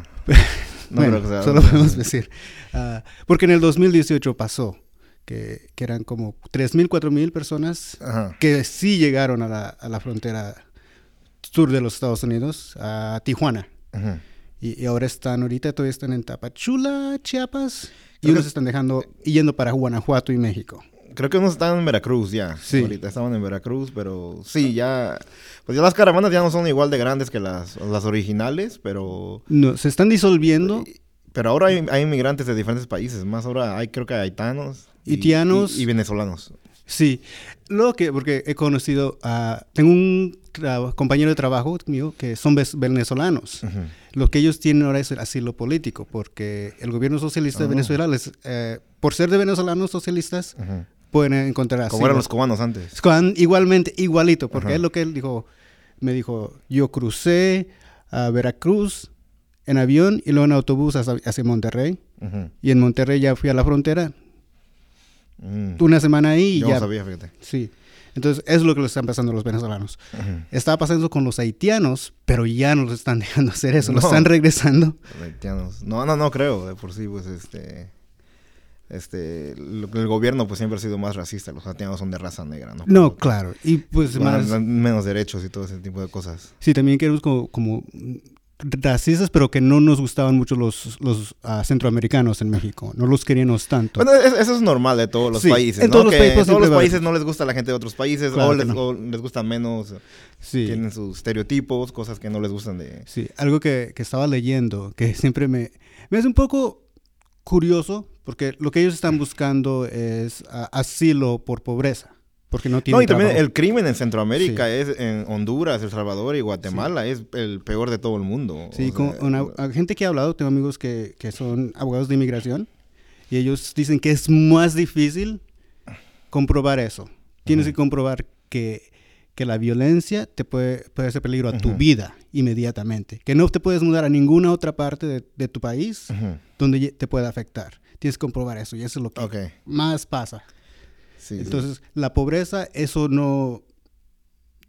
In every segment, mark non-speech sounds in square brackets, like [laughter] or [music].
problema. [laughs] No bueno, solo podemos decir. Uh, porque en el 2018 pasó que, que eran como 3.000, 4.000 personas Ajá. que sí llegaron a la, a la, frontera sur de los Estados Unidos, a Tijuana. Ajá. Y, y, ahora están, ahorita todavía están en Tapachula, Chiapas, y unos están dejando, yendo para Guanajuato y México. Creo que unos están en Veracruz ya. Sí. Ahorita estaban en Veracruz, pero sí, ya. Pues ya las caravanas ya no son igual de grandes que las, las originales, pero. No, se están disolviendo. Pero ahora hay, hay inmigrantes de diferentes países. Más ahora hay, creo que haitanos. Y, haitianos. Y, venezolanos. Sí. Lo que, porque he conocido a. Tengo un compañero de trabajo mío que son venezolanos. Lo que ellos tienen ahora es el asilo político, porque el gobierno socialista de ah. Venezuela, les, eh, por ser de venezolanos socialistas, pueden encontrar Como eran los cubanos antes. Igualmente, igualito, porque es lo que él dijo. Me dijo, yo crucé a Veracruz en avión y luego en autobús hacia, Monterrey. Y en Monterrey ya fui a la frontera. Mm. Una semana ahí y yo ya. No sabía, fíjate. Sí. Entonces, eso es lo que le están pasando a los venezolanos. Estaba pasando con los haitianos, pero ya no los están [laughs] dejando hacer eso, los están regresando. Los haitianos. No, no, no creo, de por sí, pues este este el gobierno pues siempre ha sido más racista los haitianos son de raza negra no no claro y pues más menos derechos y todo ese tipo de cosas sí también queremos como, como racistas, pero que no nos gustaban mucho los, los uh, centroamericanos en México. No los queríamos tanto. Bueno, eso es normal de todos los países. En todos los países, todos los países no les gusta la gente de otros países o, les, no. o, les, gustan menos. Sí. Tienen sus estereotipos, cosas que no les gustan de... Sí, algo que, que estaba leyendo, que siempre me, me hace un poco curioso, porque lo que ellos están buscando es asilo por pobreza. Porque no tienen No, y también el crimen en Centroamérica es en Honduras, El Salvador y Guatemala es el peor de todo el mundo. Sí, con una, gente que ha hablado, tengo amigos que, que, son abogados de inmigración y ellos dicen que es más difícil comprobar eso. Tienes que comprobar que, que, la violencia te puede, puede hacer peligro a tu vida inmediatamente. Que no te puedes mudar a ninguna otra parte de, de tu país donde te pueda afectar. Tienes que comprobar eso y eso es lo que más pasa. Entonces, la pobreza, eso no,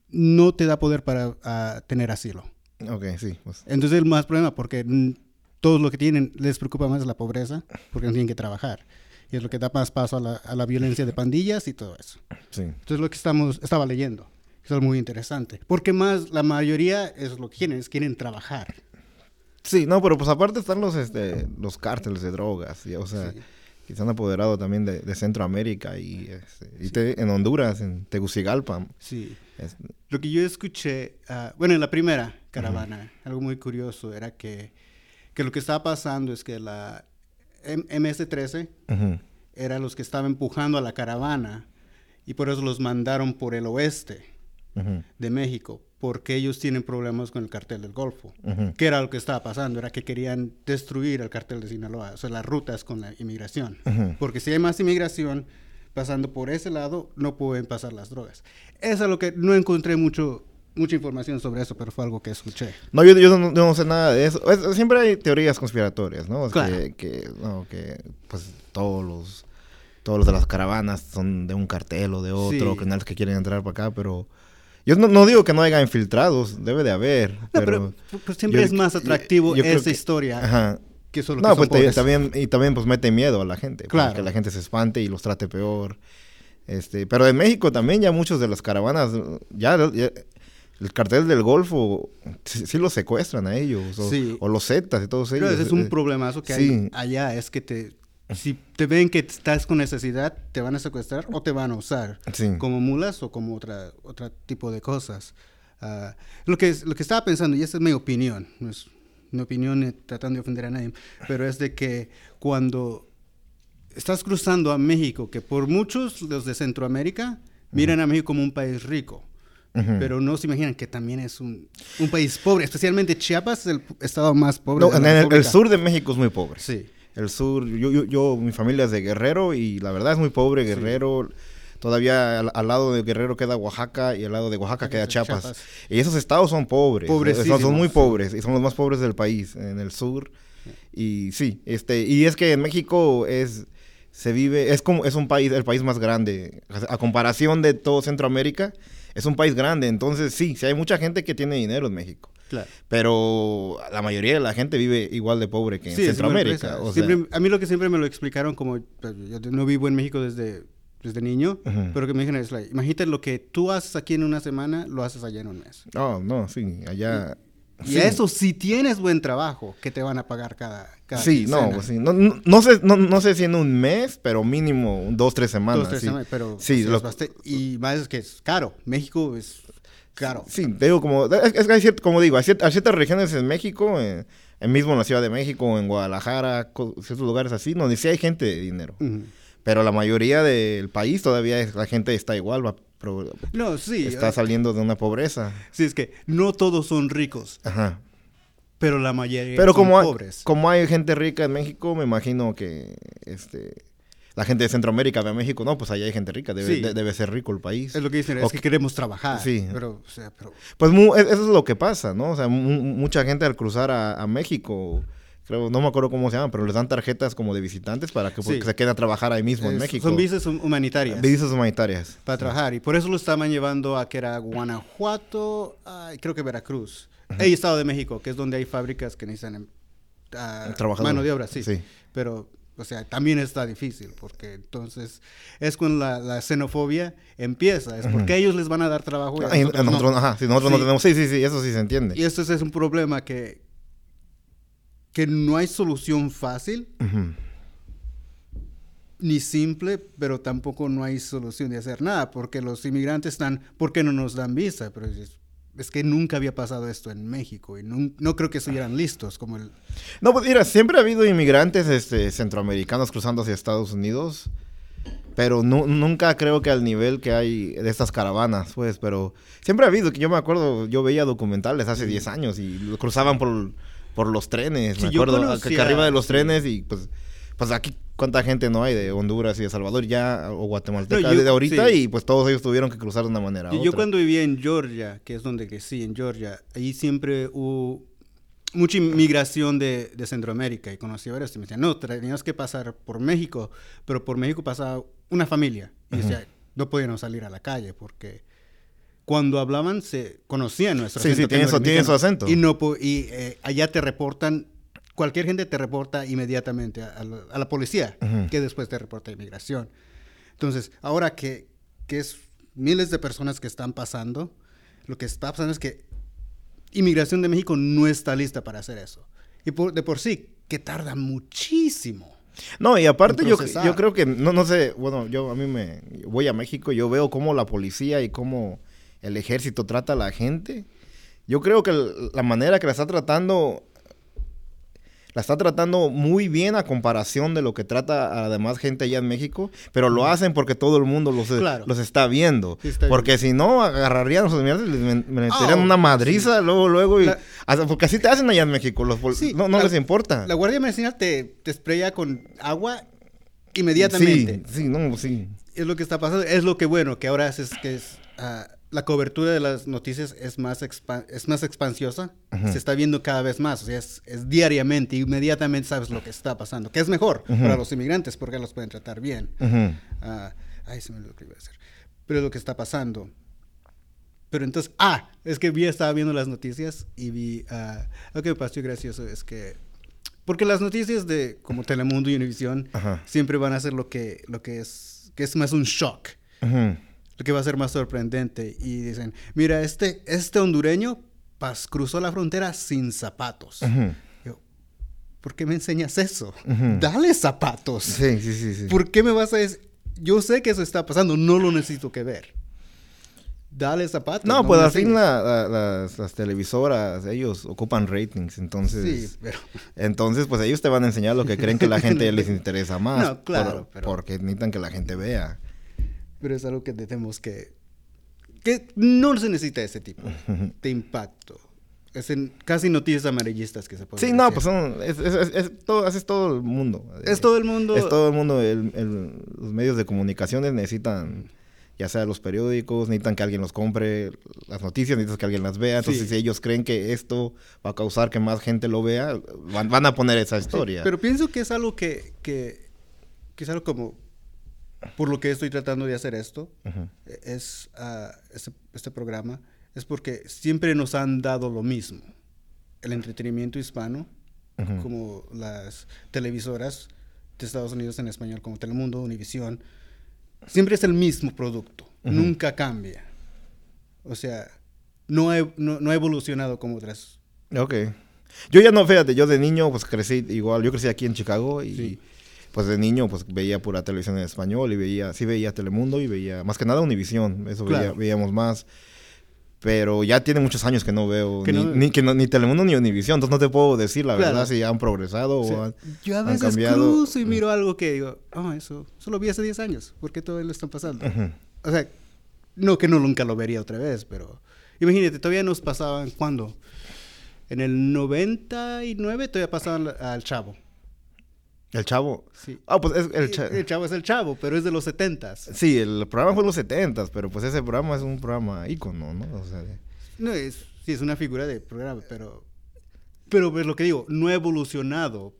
no te da poder para tener asilo. Ok, sí. Pues. Entonces, el más problema, porque todos lo que tienen les preocupa más la pobreza, porque no tienen que trabajar. Y es lo que da más paso a la, a la violencia de pandillas y todo eso. Sí. Entonces, lo que estamos, estaba leyendo. Eso es muy interesante. Porque más, la mayoría es lo que quieren, es quieren trabajar. Sí, no, pero pues aparte están los, este, los cárteles de drogas, o sea que se han apoderado también de, Centroamérica y, este, en Honduras, en Tegucigalpa. Sí. Lo que yo escuché, uh, bueno, en la primera caravana, algo muy curioso era que, que, lo que estaba pasando es que la MS-13 era los que estaban empujando a la caravana y por eso los mandaron por el oeste de México porque ellos tienen problemas con el cartel del Golfo. ¿Qué era lo que estaba pasando? Era que querían destruir el cartel de Sinaloa, o sea, las rutas con la inmigración. Porque si hay más inmigración pasando por ese lado, no pueden pasar las drogas. Eso es lo que no encontré mucho mucha información sobre eso, pero fue algo que escuché. No, yo, yo, no, sé nada de eso. siempre hay teorías conspiratorias, ¿no? Claro. Que, que, no, que pues todos los todos los de las caravanas son de un cartel o de otro, que que quieren entrar para acá, pero yo no, digo que no haya infiltrados, debe de haber. pero, pues, siempre es más atractivo esa historia. Ajá. Que solo no, pues también, y también pues mete miedo a la gente. Claro. Que la gente se espante y los trate peor. Este, pero en México también ya muchos de las caravanas, ya, el cartel del Golfo, sí, los secuestran a ellos. O, o los Zetas y todos ellos. Pero ese es un problemazo que hay allá, es que te si te ven que estás con necesidad, te van a secuestrar o te van a usar como mulas o como otra, otro tipo de cosas. Ah, lo, que, lo que estaba pensando, y esta es mi opinión, no es mi opinión tratando de ofender a nadie, pero es de que cuando estás cruzando a México, que por muchos los de Centroamérica miran a México como un país rico, pero no se imaginan que también es un, un, país pobre, especialmente Chiapas es el estado más pobre. No, en el, sur de México es muy pobre. Sí el sur. Yo, yo, yo, mi familia es de Guerrero y la verdad es muy pobre Guerrero. Todavía al, lado de Guerrero queda Oaxaca y al lado de Oaxaca queda Chiapas. Y esos estados son pobres. Son, son, muy pobres y son los más pobres del país, en el sur. Y sí, este, y es que en México es se vive, es como, es un país, el país más grande. A comparación de todo Centroamérica, es un país grande. Entonces, sí, sí hay mucha gente que tiene dinero en México. Claro. Pero la mayoría de la gente vive igual de pobre que en Centroamérica. a mí lo que siempre me lo explicaron como, pues, yo no vivo en México desde, desde niño, pero que me dijeron es, like, imagínate lo que tú haces aquí en una semana, lo haces allá en un mes. No, no, sí, allá... Y, eso, si tienes buen trabajo, que te van a pagar cada, cada Sí, no, pues sí. No, no, sé, no, sé si en un mes, pero mínimo dos, tres semanas. Dos, tres semanas, pero... Sí, y más es que es caro. México es caro. Sí, te digo, como, es, hay cierto, como digo, hay, ciertas, regiones en México, en, mismo en la Ciudad de México, en Guadalajara, ciertos lugares así, donde sí hay gente de dinero. Pero la mayoría del país todavía la gente está igual, va, no, sí, está saliendo de una pobreza. Sí, es que no todos son ricos. Ajá. Pero la mayoría pero son como pobres. Hay, como hay gente rica en México, me imagino que este la gente de Centroamérica ve a México, no, pues allá hay gente rica, debe, debe ser rico el país. Es lo que dicen, es que queremos trabajar. Sí. Pero, o sea, pero... Pues e, eso es lo que pasa, ¿no? O sea, mucha gente al cruzar a, México, creo, no me acuerdo cómo se llama, pero les dan tarjetas como de visitantes para que, pues, se queden a trabajar ahí mismo en México. Son visas humanitarias. Visas humanitarias. Para trabajar, y por eso lo estaban llevando a que era Guanajuato, creo que Veracruz. Uh Estado de México, que es donde hay fábricas que necesitan uh, mano de obra, sí. sí. Pero o sea, también está difícil, porque entonces es cuando la, xenofobia empieza, es porque ellos les van a dar trabajo. Y nosotros, no. Ajá, si nosotros no tenemos, sí, sí, sí, eso sí se entiende. Y esto es un problema que, que no hay solución fácil, ni simple, pero tampoco no hay solución de hacer nada, porque los inmigrantes están, ¿por qué no nos dan visa? Pero es, es que nunca había pasado esto en México y no, creo que estuvieran listos como el... No, pues mira, siempre ha habido inmigrantes este, centroamericanos cruzando hacia Estados Unidos, pero nunca creo que al nivel que hay de estas caravanas, pues, pero siempre ha habido, que yo me acuerdo, yo veía documentales hace 10 años y cruzaban por, por los trenes, me acuerdo, que, arriba de los trenes y pues, pues aquí cuánta gente no hay de Honduras y de Salvador ya, o Guatemala de ahorita, y pues todos ellos tuvieron que cruzar de una manera. Yo, yo cuando vivía en Georgia, que es donde crecí, en Georgia, ahí siempre hubo mucha inmigración de, de Centroamérica y conocí a varios y me decían, no, teníamos que pasar por México, pero por México pasaba una familia. Y decía, no podíamos salir a la calle porque cuando hablaban se conocían nuestro acento. Sí, sí, tiene su, acento. Y, no, y eh, allá te reportan cualquier gente te reporta inmediatamente a, la policía, que después te reporta a inmigración. Entonces, ahora que, que, es miles de personas que están pasando, lo que está pasando es que Inmigración de México no está lista para hacer eso. Y de por sí, que tarda muchísimo. No, y aparte yo, yo creo que, no, no sé, bueno, yo a mí me voy a México y yo veo cómo la policía y cómo el ejército trata a la gente. Yo creo que la manera que la está tratando la está tratando muy bien a comparación de lo que trata a la demás gente allá en México, pero lo hacen porque todo el mundo los, los está viendo. porque si no, agarrarían a los inmigrantes y les meterían ah, una madriza luego, luego. Y, porque así te hacen allá en México, los, no, no les importa. La Guardia Medicinal te, te spraya con agua inmediatamente. Sí, sí, no, sí. Es lo que está pasando, es lo que bueno, que ahora es, que es... Ah, la cobertura de las noticias es más, es más expansiosa, se está viendo cada vez más, o sea, es, diariamente, inmediatamente sabes lo que está pasando, que es mejor para los inmigrantes porque los pueden tratar bien. Ah, ay, se me olvidó lo que iba a decir. Pero es lo que está pasando. Pero entonces, ah, es que vi, estaba viendo las noticias y vi, uh, lo que me pasó gracioso es que, porque las noticias de como Telemundo y Univision siempre van a ser lo que, lo que es, que es más un shock que va a ser más sorprendente. Y dicen, mira, este, este hondureño pas, cruzó la frontera sin zapatos. Yo, ¿por qué me enseñas eso? Dale zapatos. Sí, sí, sí, sí. ¿Por qué me vas a decir? Yo sé que eso está pasando, no lo necesito que ver. Dale zapatos. No, pues al fin las, las, televisoras, ellos ocupan ratings, entonces... Sí, pero... Entonces, pues ellos te van a enseñar lo que creen que la [laughs] gente les interesa más. No, claro, pero... Porque necesitan que la gente vea pero es algo que tenemos que... que no se necesita ese tipo de impacto. Es en casi noticias amarillistas que se pueden Sí, no, pues son, es, todo, es todo el mundo. Es todo el mundo. Es todo el mundo. los medios de comunicaciones necesitan, ya sea los periódicos, necesitan que alguien los compre, las noticias necesitan que alguien las vea. Entonces, si ellos creen que esto va a causar que más gente lo vea, van, a poner esa historia. pero pienso que es algo que, que quizá como por lo que estoy tratando de hacer esto, es uh, este, este, programa, es porque siempre nos han dado lo mismo. El entretenimiento hispano, como las televisoras de Estados Unidos en español, como Telemundo, Univisión, siempre es el mismo producto, nunca cambia. O sea, no ha, no, ha evolucionado como otras. Ok. Yo ya no, fíjate, yo de niño pues crecí igual, yo crecí aquí en Chicago y pues de niño pues veía pura televisión en español y veía, sí veía Telemundo y veía, más que nada Univisión, eso veíamos más. Pero ya tiene muchos años que no veo ni, ni, Telemundo ni Univisión, entonces no te puedo decir la verdad si han progresado o han, Yo a veces cruzo y miro algo que digo, oh, eso, lo vi hace 10 años, ¿por qué todo lo están pasando? O sea, no que no nunca lo vería otra vez, pero imagínate, todavía nos pasaban, ¿cuándo? En el 99 todavía pasaban al Chavo. ¿El Chavo? Sí. Ah, pues es el, el Chavo es el Chavo, pero es de los 70 Sí, el programa fue de los 70 pero pues ese programa es un programa ícono, ¿no? O sea, No, es, sí, es una figura de programa, pero... Pero es lo que digo, no ha evolucionado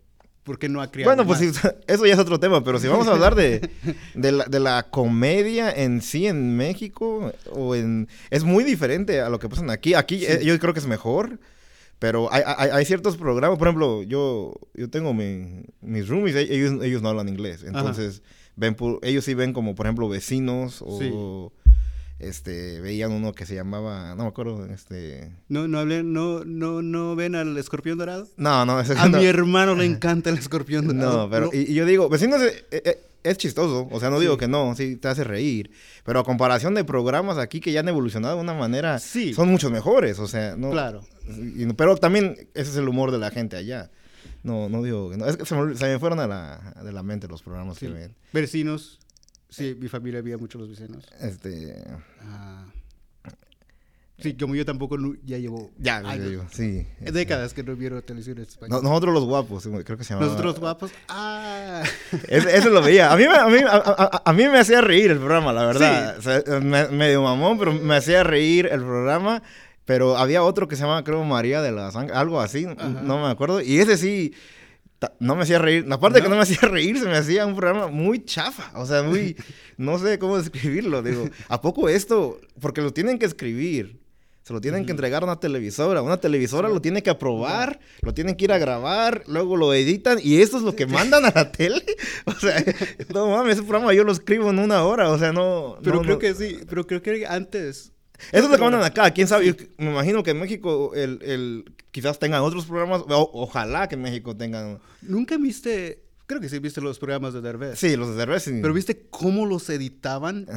porque no ha creado Bueno, pues [laughs] eso ya es otro tema, pero si vamos a hablar de, [laughs] de, la, de la comedia en sí en México, o en... Es muy diferente a lo que pasa aquí. Aquí eh, yo creo que es mejor. Pero hay, hay, hay, ciertos programas, por ejemplo, yo, yo tengo mi, mis roomies, e, ellos, ellos no hablan inglés. Entonces, ven ellos sí ven como, por ejemplo, vecinos o... Este, veían uno que se llamaba, no me acuerdo, este... ¿No, no, hablen, no, no, no ven al escorpión dorado? No, no. a mi hermano le [laughs] encanta el escorpión dorado. No, pero, Y, yo digo, vecinos es, es, chistoso, o sea, no digo que no, sí, te hace reír, pero a comparación de programas aquí que ya han evolucionado de una manera, sí. son muchos mejores, o sea, no... Claro. pero también ese es el humor de la gente allá. No, no digo que no. Es que se me, fueron a la, de la mente los programas que ven. Vecinos. Sí, mi familia veía mucho los vecinos. Este. Ah. Sí, como yo tampoco ya llevo. Ya, años, sí. Décadas que no vieron televisión española. nosotros los guapos, creo que se llamaba. Nosotros los guapos. Ah. [laughs] Eso, lo veía. A mí, a, mí, a, mí me hacía reír el programa, la verdad. medio mamón, pero me hacía reír el programa. Pero había otro que se llamaba, creo, María de la Sangre, algo así, no me acuerdo. Y ese sí no me hacía reír. Aparte que no me [laughs] hacía reír, se me hacía un programa muy chafa. O sea, muy. [laughs] no sé cómo describirlo. Digo, ¿a poco esto? Porque lo tienen que escribir. Se lo tienen que entregar a una televisora. Una televisora lo tiene que aprobar, lo tienen que ir a grabar, luego lo editan y eso es lo que mandan a la tele. [laughs] O sea, no mames, ese programa yo lo escribo en una hora. O sea, no. Pero creo que sí. Pero creo que antes eso es lo que mandan acá. ¿Quién sabe? me imagino que en México el, el quizás tengan otros programas. ojalá que en México tengan... ¿Nunca viste... Creo que sí viste los programas de Derbez. Sí, los de Derbez. Pero ¿viste cómo los editaban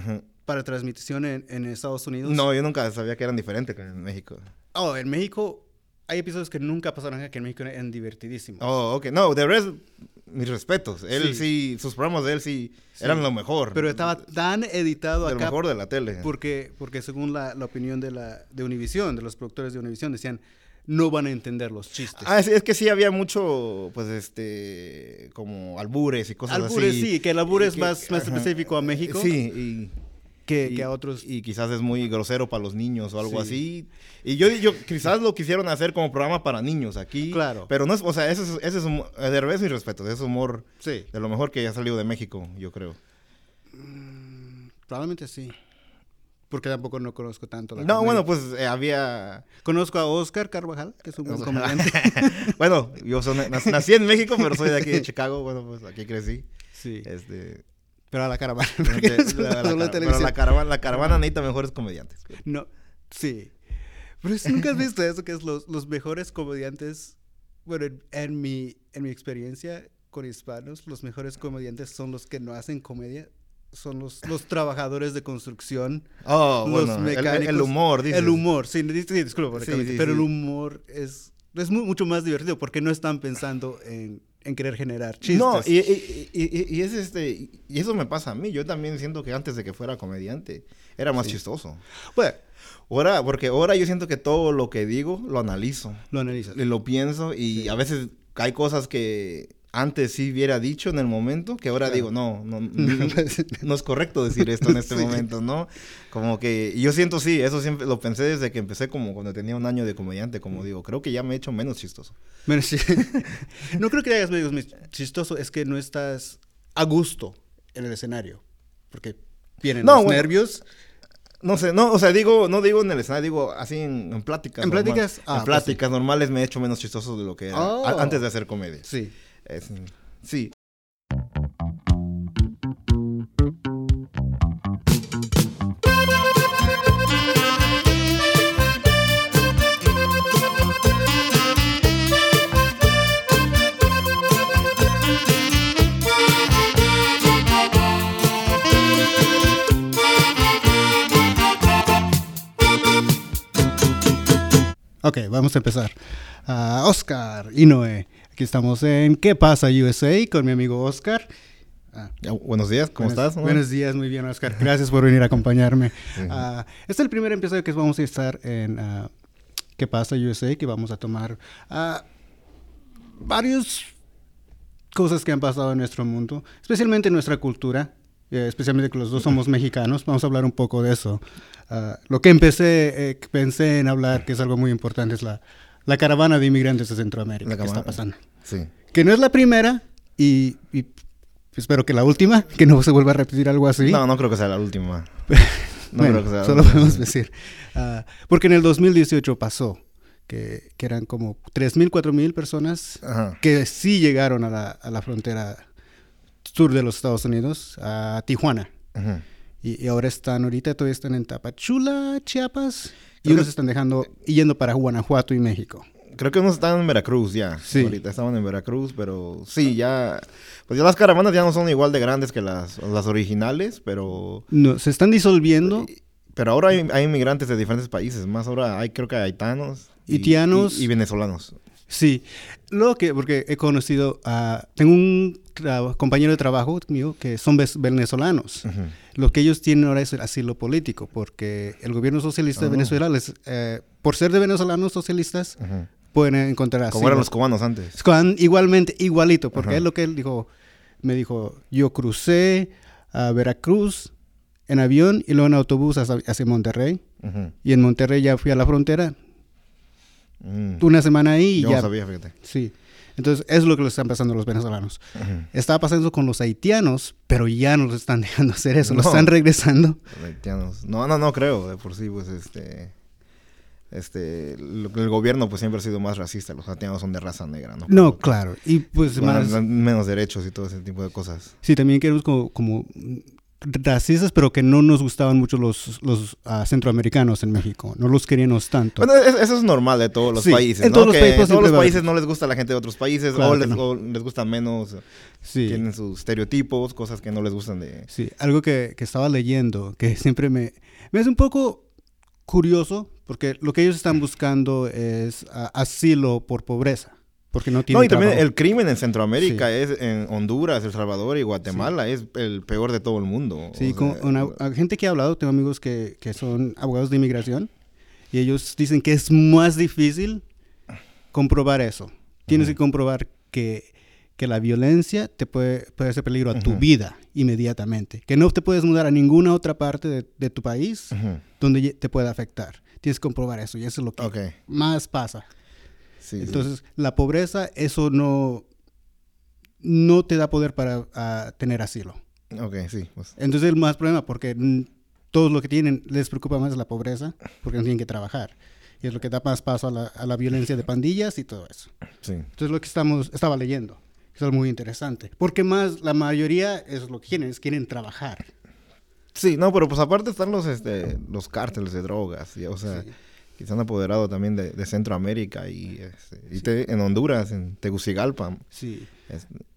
para transmisión en, en, Estados Unidos? No, yo nunca sabía que eran diferentes que en México. Oh, en México hay episodios que nunca pasaron acá, que en México eran divertidísimos. Oh, ok. No, Derbez, mis respetos. Él sí, sus programas de él sí, eran lo mejor. Pero estaba tan editado acá. Lo mejor de la tele. Porque, porque según la, la opinión de, la, de Univision, de los productores de Univision, decían no van a entender los chistes. Ah, es, que sí había mucho, pues, este, como albures y cosas así. Albures, sí, que el albures es más, más específico a México. Sí, y... Que, a otros. Y quizás es muy grosero para los niños o algo así. Y yo, yo quizás lo quisieron hacer como programa para niños aquí. Claro. Pero no es, o sea, ese es, ese es humor, de revés mi respeto, es humor de lo mejor que ha salido de México, yo creo. Mm, probablemente sí. Porque tampoco no conozco tanto la No, bueno, pues eh, había... Conozco a Oscar Carvajal, que es un buen [laughs] comediante. [laughs] bueno, yo nací en México, pero soy de aquí de [laughs] Chicago. Bueno, pues aquí crecí. Sí. Este... Pero a la caravana. la, pero la caravana, la caravana necesita mejores comediantes. No, sí. Pero nunca has visto eso, que es los, los mejores comediantes, bueno, en, mi, en mi experiencia con hispanos, los mejores comediantes son los que no hacen comedia, son los, los trabajadores de construcción. Oh, los mecánicos. El, humor, dices. El humor, sí, disculpa, pero el humor es, es mucho más divertido porque no están pensando en, en querer generar chistes. No, y, y, y, es este, y eso me pasa a mí. Yo también siento que antes de que fuera comediante era más chistoso. Bueno, ahora, porque ahora yo siento que todo lo que digo lo analizo. Lo analizo. Y lo pienso y a veces hay cosas que antes sí hubiera dicho en el momento, que ahora digo, no, no, [laughs] no, es correcto decir esto en este [laughs] momento, ¿no? Como que, yo siento sí, eso siempre lo pensé desde que empecé como cuando tenía un año de comediante, como digo, creo que ya me he hecho menos chistoso. [laughs] no creo que hagas menos chistoso, es que no estás a gusto en el escenario, porque vienen los nervios. No sé, no, o sea, digo, no digo en el escenario, digo así en, pláticas. En pláticas, ah, en pues pláticas normales me he hecho menos chistoso de lo que era oh. antes de hacer comedia. Sí. Sí. Ok, vamos a empezar. Uh, Oscar Noé. Aquí estamos en ¿Qué pasa USA? con mi amigo Oscar. Ah. buenos días, ¿cómo estás? Buenos días, muy bien, Oscar. Gracias por venir a acompañarme. Uh, este es el primer episodio que vamos a estar en uh, ¿Qué pasa USA? Que vamos a tomar varias cosas que han pasado en nuestro mundo, especialmente en nuestra cultura, eh, especialmente que los dos somos mexicanos. Vamos a hablar un poco de eso. Ah, lo que empecé, eh, pensé en hablar, que es algo muy importante, es la, la caravana de inmigrantes de Centroamérica que está pasando. Sí. Que no es la primera y, espero que la última, que no se vuelva a repetir algo así. No, no creo que sea la última. [laughs] no creo que sea solo podemos decir. Ah, porque en el 2018 pasó. Que, que eran como 3.000, 4.000 personas que sí llegaron a la, a la frontera sur de los Estados Unidos, a Tijuana. Y, ahora están, ahorita todavía están en Tapachula, Chiapas, y unos están dejando, yendo para Guanajuato y México. Creo que unos están en Veracruz ya. Sí. Ahorita estaban en Veracruz, pero sí, ya. Pues ya las caravanas ya no son igual de grandes que las, las originales, pero. No, se están disolviendo. Pero ahora hay, hay inmigrantes de diferentes países. Más ahora hay, creo que haitanos. Haitianos. y venezolanos. Sí, lo que, porque he conocido a, tengo un compañero de trabajo mío que son venezolanos. Lo que ellos tienen ahora es el asilo político, porque el gobierno socialista de oh. Venezuela, les, eh, por ser de venezolanos socialistas, pueden encontrar asilo. Como eran los cubanos antes. Igualmente, igualito, porque es lo que él dijo, me dijo, yo crucé a Veracruz en avión y luego en autobús hacia, Monterrey. Y en Monterrey ya fui a la frontera Mm. Una semana ahí y Yo ya. No sabía, fíjate. Sí. Entonces, eso es lo que le están pasando a los venezolanos. Estaba pasando con los haitianos, pero ya no los están [laughs] dejando hacer eso, los están regresando. Los haitianos. No, no, no creo, de por sí, pues este. Este, el gobierno pues siempre ha sido más racista, los haitianos son de raza negra, ¿no? No, claro, y pues más... Menos derechos y todo ese tipo de cosas. Sí, también queremos como, como racistas, pero que no nos gustaban mucho los, los ah, centroamericanos en México. No los queríamos tanto. Bueno, eso es normal de todos los países. En todos los países, todos los países no les gusta la gente de otros países o, les, les, gusta menos. Sí. Tienen sus estereotipos, cosas que no les gustan de. Sí, algo que, que estaba leyendo que [laughs] siempre me, me hace un poco curioso, porque lo que ellos están buscando es ah, asilo por pobreza. Porque no tiene. No, y también el crimen en Centroamérica es en Honduras, El Salvador y Guatemala es el peor de todo el mundo. Sí, con una, gente que ha hablado, tengo amigos que, que, son abogados de inmigración y ellos dicen que es más difícil comprobar eso. Tienes que comprobar que, que, la violencia te puede, puede hacer peligro a tu vida inmediatamente. Que no te puedes mudar a ninguna otra parte de, de tu país donde te pueda afectar. Tienes que comprobar eso y eso es lo que más pasa. Entonces, la pobreza, eso no, no te da poder para tener asilo. Ok, sí. Pues. Entonces, el más problema, porque todos lo que tienen les preocupa más la pobreza, porque no tienen que trabajar. Y es lo que da más paso a la, a la violencia de pandillas y todo eso. Sí. Entonces, lo que estamos, estaba leyendo, eso es muy interesante. Porque más, la mayoría es lo que quieren, es quieren trabajar. Sí, no, pero pues aparte están los, este, los cárteles de drogas, y, o sea se han apoderado también de, Centroamérica y, este, en Honduras, en Tegucigalpa. Sí.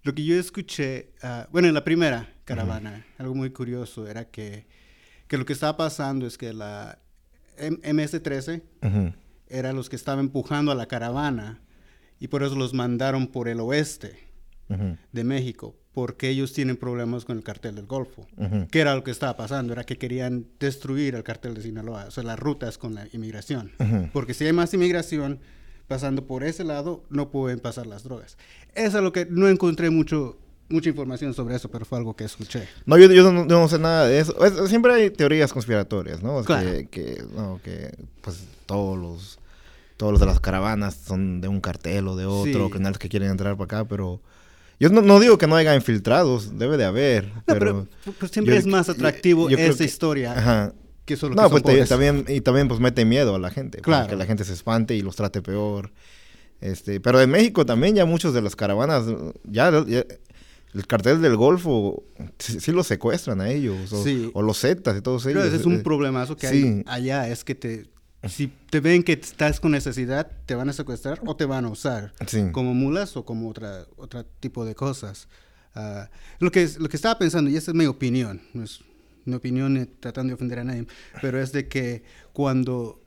Lo que yo escuché, ah, bueno, en la primera caravana, algo muy curioso era que, que, lo que estaba pasando es que la MS-13 era los que estaban empujando a la caravana y por eso los mandaron por el oeste de México porque ellos tienen problemas con el cartel del Golfo. ¿Qué era lo que estaba pasando? Era que querían destruir el cartel de Sinaloa, o sea, las rutas con la inmigración. Porque si hay más inmigración pasando por ese lado, no pueden pasar las drogas. Eso es lo que no encontré mucho mucha información sobre eso, pero fue algo que escuché. No, yo, yo no, sé nada de eso. siempre hay teorías conspiratorias, ¿no? Que, que, no, que pues todos los todos los de las caravanas son de un cartel o de otro, sí. que quieren entrar para acá, pero Yo no, digo que no haya infiltrados, debe de haber. pero, pues, siempre es más atractivo esa historia. Ajá. Que solo no, pues también, y también pues mete miedo a la gente. Claro. Que la gente se espante y los trate peor. Este, pero en México también ya muchos de las caravanas, ya, el cartel del Golfo sí, los secuestran a ellos, o, los Zetas y todos ellos. ese es un eh, problemazo que hay allá, es que te, si te ven que estás con necesidad, te van a secuestrar o te van a usar como mulas o como otra, otro tipo de cosas. Ah, lo, que, lo que estaba pensando, y esa es mi opinión, no es mi opinión tratando de ofender a nadie, pero es de que cuando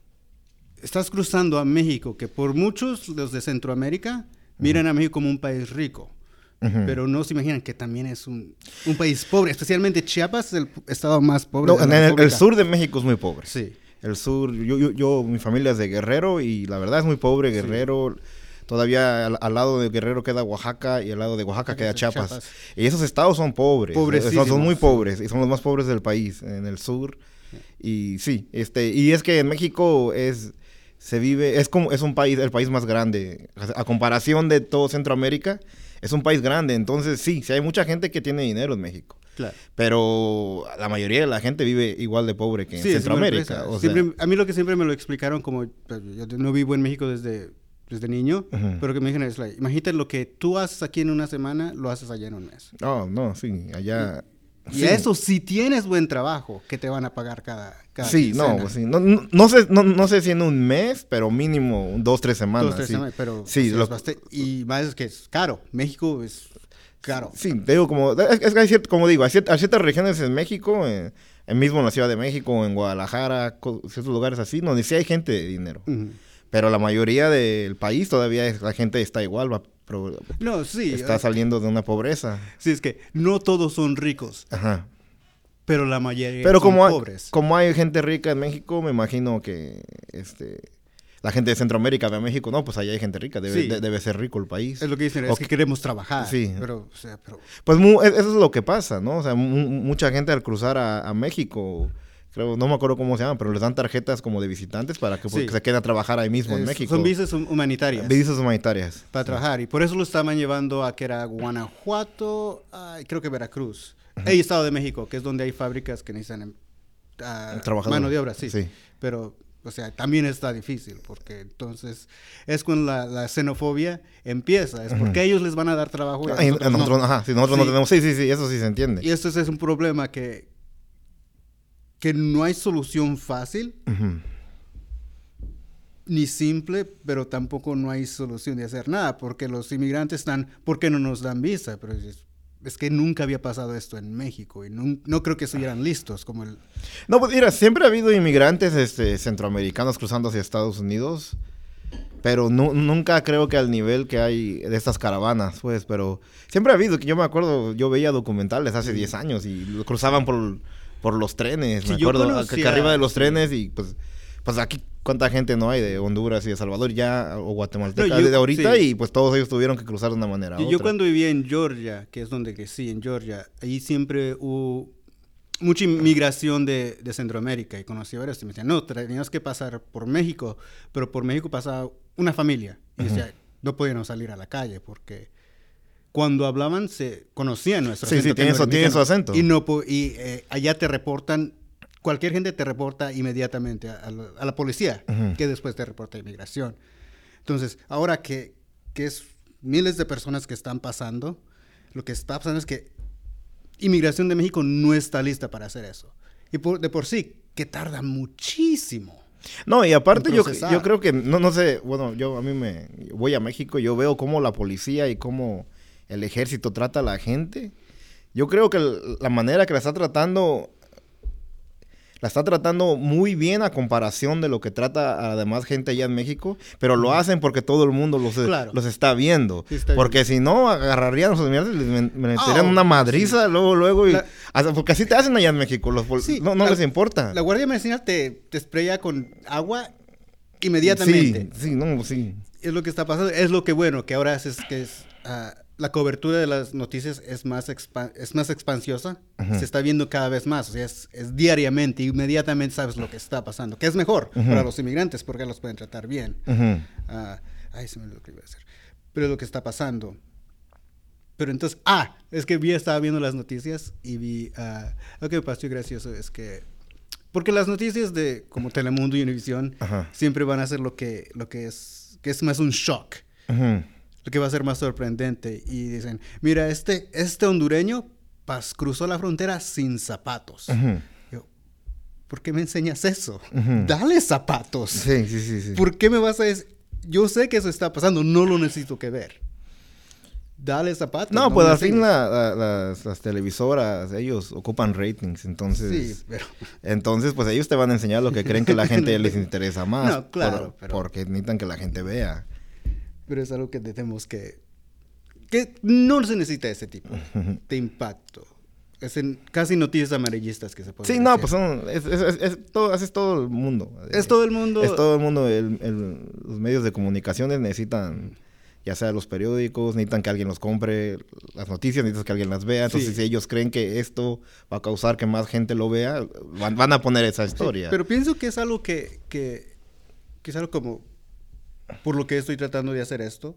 estás cruzando a México, que por muchos los de Centroamérica miran a México como un país rico, pero no se imaginan que también es un, un, país pobre, especialmente Chiapas es el estado más pobre. No, en el, sur de México es muy pobre. Sí. El sur, yo, yo, yo, mi familia es de Guerrero y la verdad es muy pobre Guerrero. Todavía al, lado de Guerrero queda Oaxaca y al lado de Oaxaca queda Chiapas. Y esos estados son pobres. Son, son muy pobres y son los más pobres del país en el sur. Y sí, este, y es que en México es se vive, es como, es un país, el país más grande. A comparación de todo Centroamérica, es un país grande. Entonces, sí, sí hay mucha gente que tiene dinero en México. Claro. Pero la mayoría de la gente vive igual de pobre que en Centroamérica. a mí lo que siempre me lo explicaron como, pues, yo no vivo en México desde, desde niño, pero que me dijeron es, like, imagínate lo que tú haces aquí en una semana, lo haces allá en un mes. No, no, sí, allá... Y eso, si tienes buen trabajo, que te van a pagar cada, cada Sí, no, pues sí. No, no, sé, no, sé si en un mes, pero mínimo dos, tres semanas. Dos, tres semanas, pero... Sí, y más es que es caro. México es caro. Sí, te digo, como, es, que hay cierto, como digo, hay, ciertas regiones en México, en, mismo en la Ciudad de México, en Guadalajara, ciertos lugares así, donde sí hay gente de dinero. Pero la mayoría del país todavía la gente está igual, va, no, sí. Está saliendo de una pobreza. Sí, es que no todos son ricos. Ajá. Pero la mayoría pero son como pobres. como hay gente rica en México, me imagino que este la gente de Centroamérica ve a México, no, pues allá hay gente rica, debe, debe ser rico el país. Es lo que dicen, es que queremos trabajar. Sí. Pero, o sea, pero... Pues e, eso es lo que pasa, ¿no? O sea, mucha gente al cruzar a, a México creo, no me acuerdo cómo se llama, pero les dan tarjetas como de visitantes para que, se queden a trabajar ahí mismo en México. Son visas humanitarias. Visas humanitarias. Para trabajar. Y por eso lo estaban llevando a que era Guanajuato, creo que Veracruz. Y Estado de México, que es donde hay fábricas que necesitan uh, mano de obra, sí. sí. Pero, o sea, también está difícil, porque entonces es cuando la, xenofobia empieza, es porque ellos les van a dar trabajo. Y nosotros, no. Ajá, si nosotros no tenemos, sí, sí, sí, eso sí se entiende. Y esto es un problema que, que no hay solución fácil ni simple, pero tampoco no hay solución de hacer nada, porque los inmigrantes están, ¿por qué no nos dan visa? Pero es, que nunca había pasado esto en México y no, creo que estuvieran listos como el... No, pues mira, siempre ha habido inmigrantes este, centroamericanos cruzando hacia Estados Unidos, pero nunca creo que al nivel que hay de estas caravanas, pues, pero siempre ha habido, que yo me acuerdo, yo veía documentales hace 10 años y cruzaban por por los trenes, me acuerdo, que arriba de los trenes y pues, pues aquí cuánta gente no hay de Honduras y de Salvador ya, o Guatemala de ahorita y pues todos ellos tuvieron que cruzar de una manera. Yo, yo cuando vivía en Georgia, que es donde que sí, en Georgia, ahí siempre hubo mucha inmigración de, de Centroamérica y conocí a varios y me decían, no, teníamos que pasar por México, pero por México pasaba una familia y decía, no podíamos salir a la calle porque cuando hablaban se conocían nuestro acento. Sí, sí, tiene, su, acento. Y, no, y eh, allá te reportan, cualquier gente te reporta inmediatamente a, la policía, que después te reporta a inmigración. Entonces, ahora que, que es miles de personas que están pasando, lo que está pasando es que Inmigración de México no está lista para hacer eso. Y por, de por sí, que tarda muchísimo. No, y aparte yo, yo creo que, no, no sé, bueno, yo a mí me voy a México, yo veo cómo la policía y cómo el ejército trata a la gente. Yo creo que la manera que la está tratando, la está tratando muy bien a comparación de lo que trata a la demás gente allá en México, pero lo hacen porque todo el mundo los, los está viendo. porque si no, agarrarían a los inmigrantes y les meterían ah, una madriza luego, luego. Y, porque así te hacen allá en México, los, no, no les importa. La Guardia Medicinal te, te con agua inmediatamente. Sí, sí, no, sí. Es lo que está pasando, es lo que bueno, que ahora es, que es... Ah, la cobertura de las noticias es más, es más expansiosa, se está viendo cada vez más, o sea, es, diariamente, inmediatamente sabes lo que está pasando, que es mejor para los inmigrantes porque los pueden tratar bien. Ah, ay, se me olvidó lo que iba a decir. Pero lo que está pasando. Pero entonces, ah, es que vi, estaba viendo las noticias y vi, uh, lo que me pareció gracioso es que, porque las noticias de como Telemundo y Univision siempre van a ser lo que, lo que es, que es más un shock. Lo que va a ser más sorprendente. Y dicen, mira, este, este hondureño pas, cruzó la frontera sin zapatos. Yo, ¿por qué me enseñas eso? Dale zapatos. Sí, sí, sí, sí. ¿Por qué me vas a decir? Yo sé que eso está pasando, no lo necesito que ver dale zapatos. No, pues al fin las, televisoras, ellos ocupan ratings, entonces... Sí, pero... [laughs] Entonces, pues ellos te van a enseñar lo que creen que la gente les [laughs] interesa más. No, claro, pero... Porque necesitan que la gente vea. Pero es algo que tenemos que... Que no se necesita ese tipo de impacto. Es en casi noticias amarillistas que se pueden Sí, no, pues son... Es, todo, es todo el mundo. Es todo el mundo. Es todo el mundo. los medios de comunicaciones necesitan ya sea los periódicos, necesitan que alguien los compre, las noticias necesitan que alguien las vea, entonces si ellos creen que esto va a causar que más gente lo vea, van, a poner esa historia. pero pienso que es algo que, que, que, es algo como, por lo que estoy tratando de hacer esto,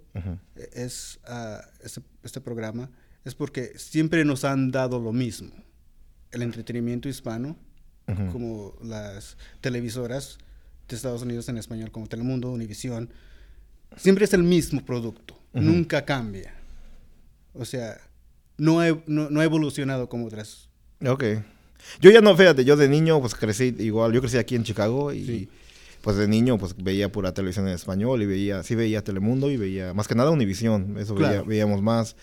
es uh, este, este, programa, es porque siempre nos han dado lo mismo, el entretenimiento hispano, como las televisoras de Estados Unidos en español, como Telemundo, Univisión, siempre es el mismo producto, nunca cambia. O sea, no ha, no, evolucionado como otras. Ok. Yo ya no, fíjate, yo de niño pues crecí igual, yo crecí aquí en Chicago y pues de niño pues veía pura televisión en español y veía, sí veía Telemundo y veía, más que nada Univisión, eso veíamos más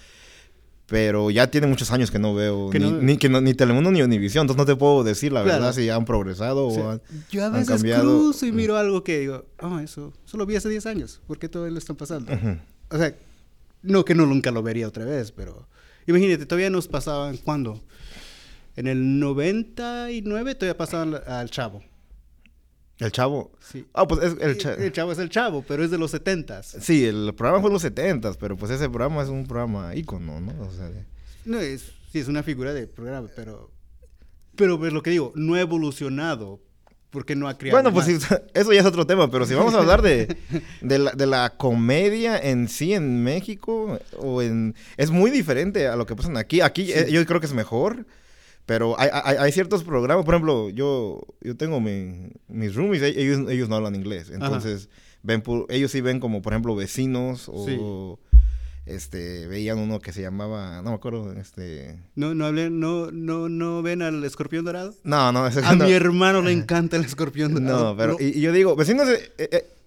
pero ya tiene muchos años que no veo ni, que ni Telemundo ni Univisión, entonces no te puedo decir la verdad si han progresado o, han, Yo a veces cruzo y miro algo que digo, oh, eso, solo vi hace 10 años, ¿por qué todo lo están pasando? O sea, no que no nunca lo vería otra vez, pero imagínate, todavía nos pasaban, ¿cuándo? En el 99 todavía pasaban al Chavo. El Chavo. Sí. Ah, pues es el, Chavo. el Chavo es el Chavo, pero es de los setentas. Sí, el programa fue de los setentas, pero pues ese programa es un programa ícono, ¿no? O sea, No, es, sí, es una figura de programa, pero... Pero es lo que digo, no ha evolucionado porque no ha creado Bueno, pues [laughs] eso ya es otro tema, pero si vamos a hablar de, [laughs] de, la, de, la, comedia en sí en México, o en, es muy diferente a lo que pasan aquí. Aquí eh, yo creo que es mejor. Pero hay, hay, hay, ciertos programas, por ejemplo, yo, yo tengo mi, mis roomies, ellos, ellos no hablan inglés. Entonces, ven ellos sí ven como, por ejemplo, vecinos o... Este, veían uno que se llamaba, no me acuerdo, este... ¿No, no, hablen, no, no, no ven al escorpión dorado? No, no. Ese, A [laughs] mi hermano le encanta el [laughs] escorpión dorado. No, pero, Y, yo digo, vecinos es,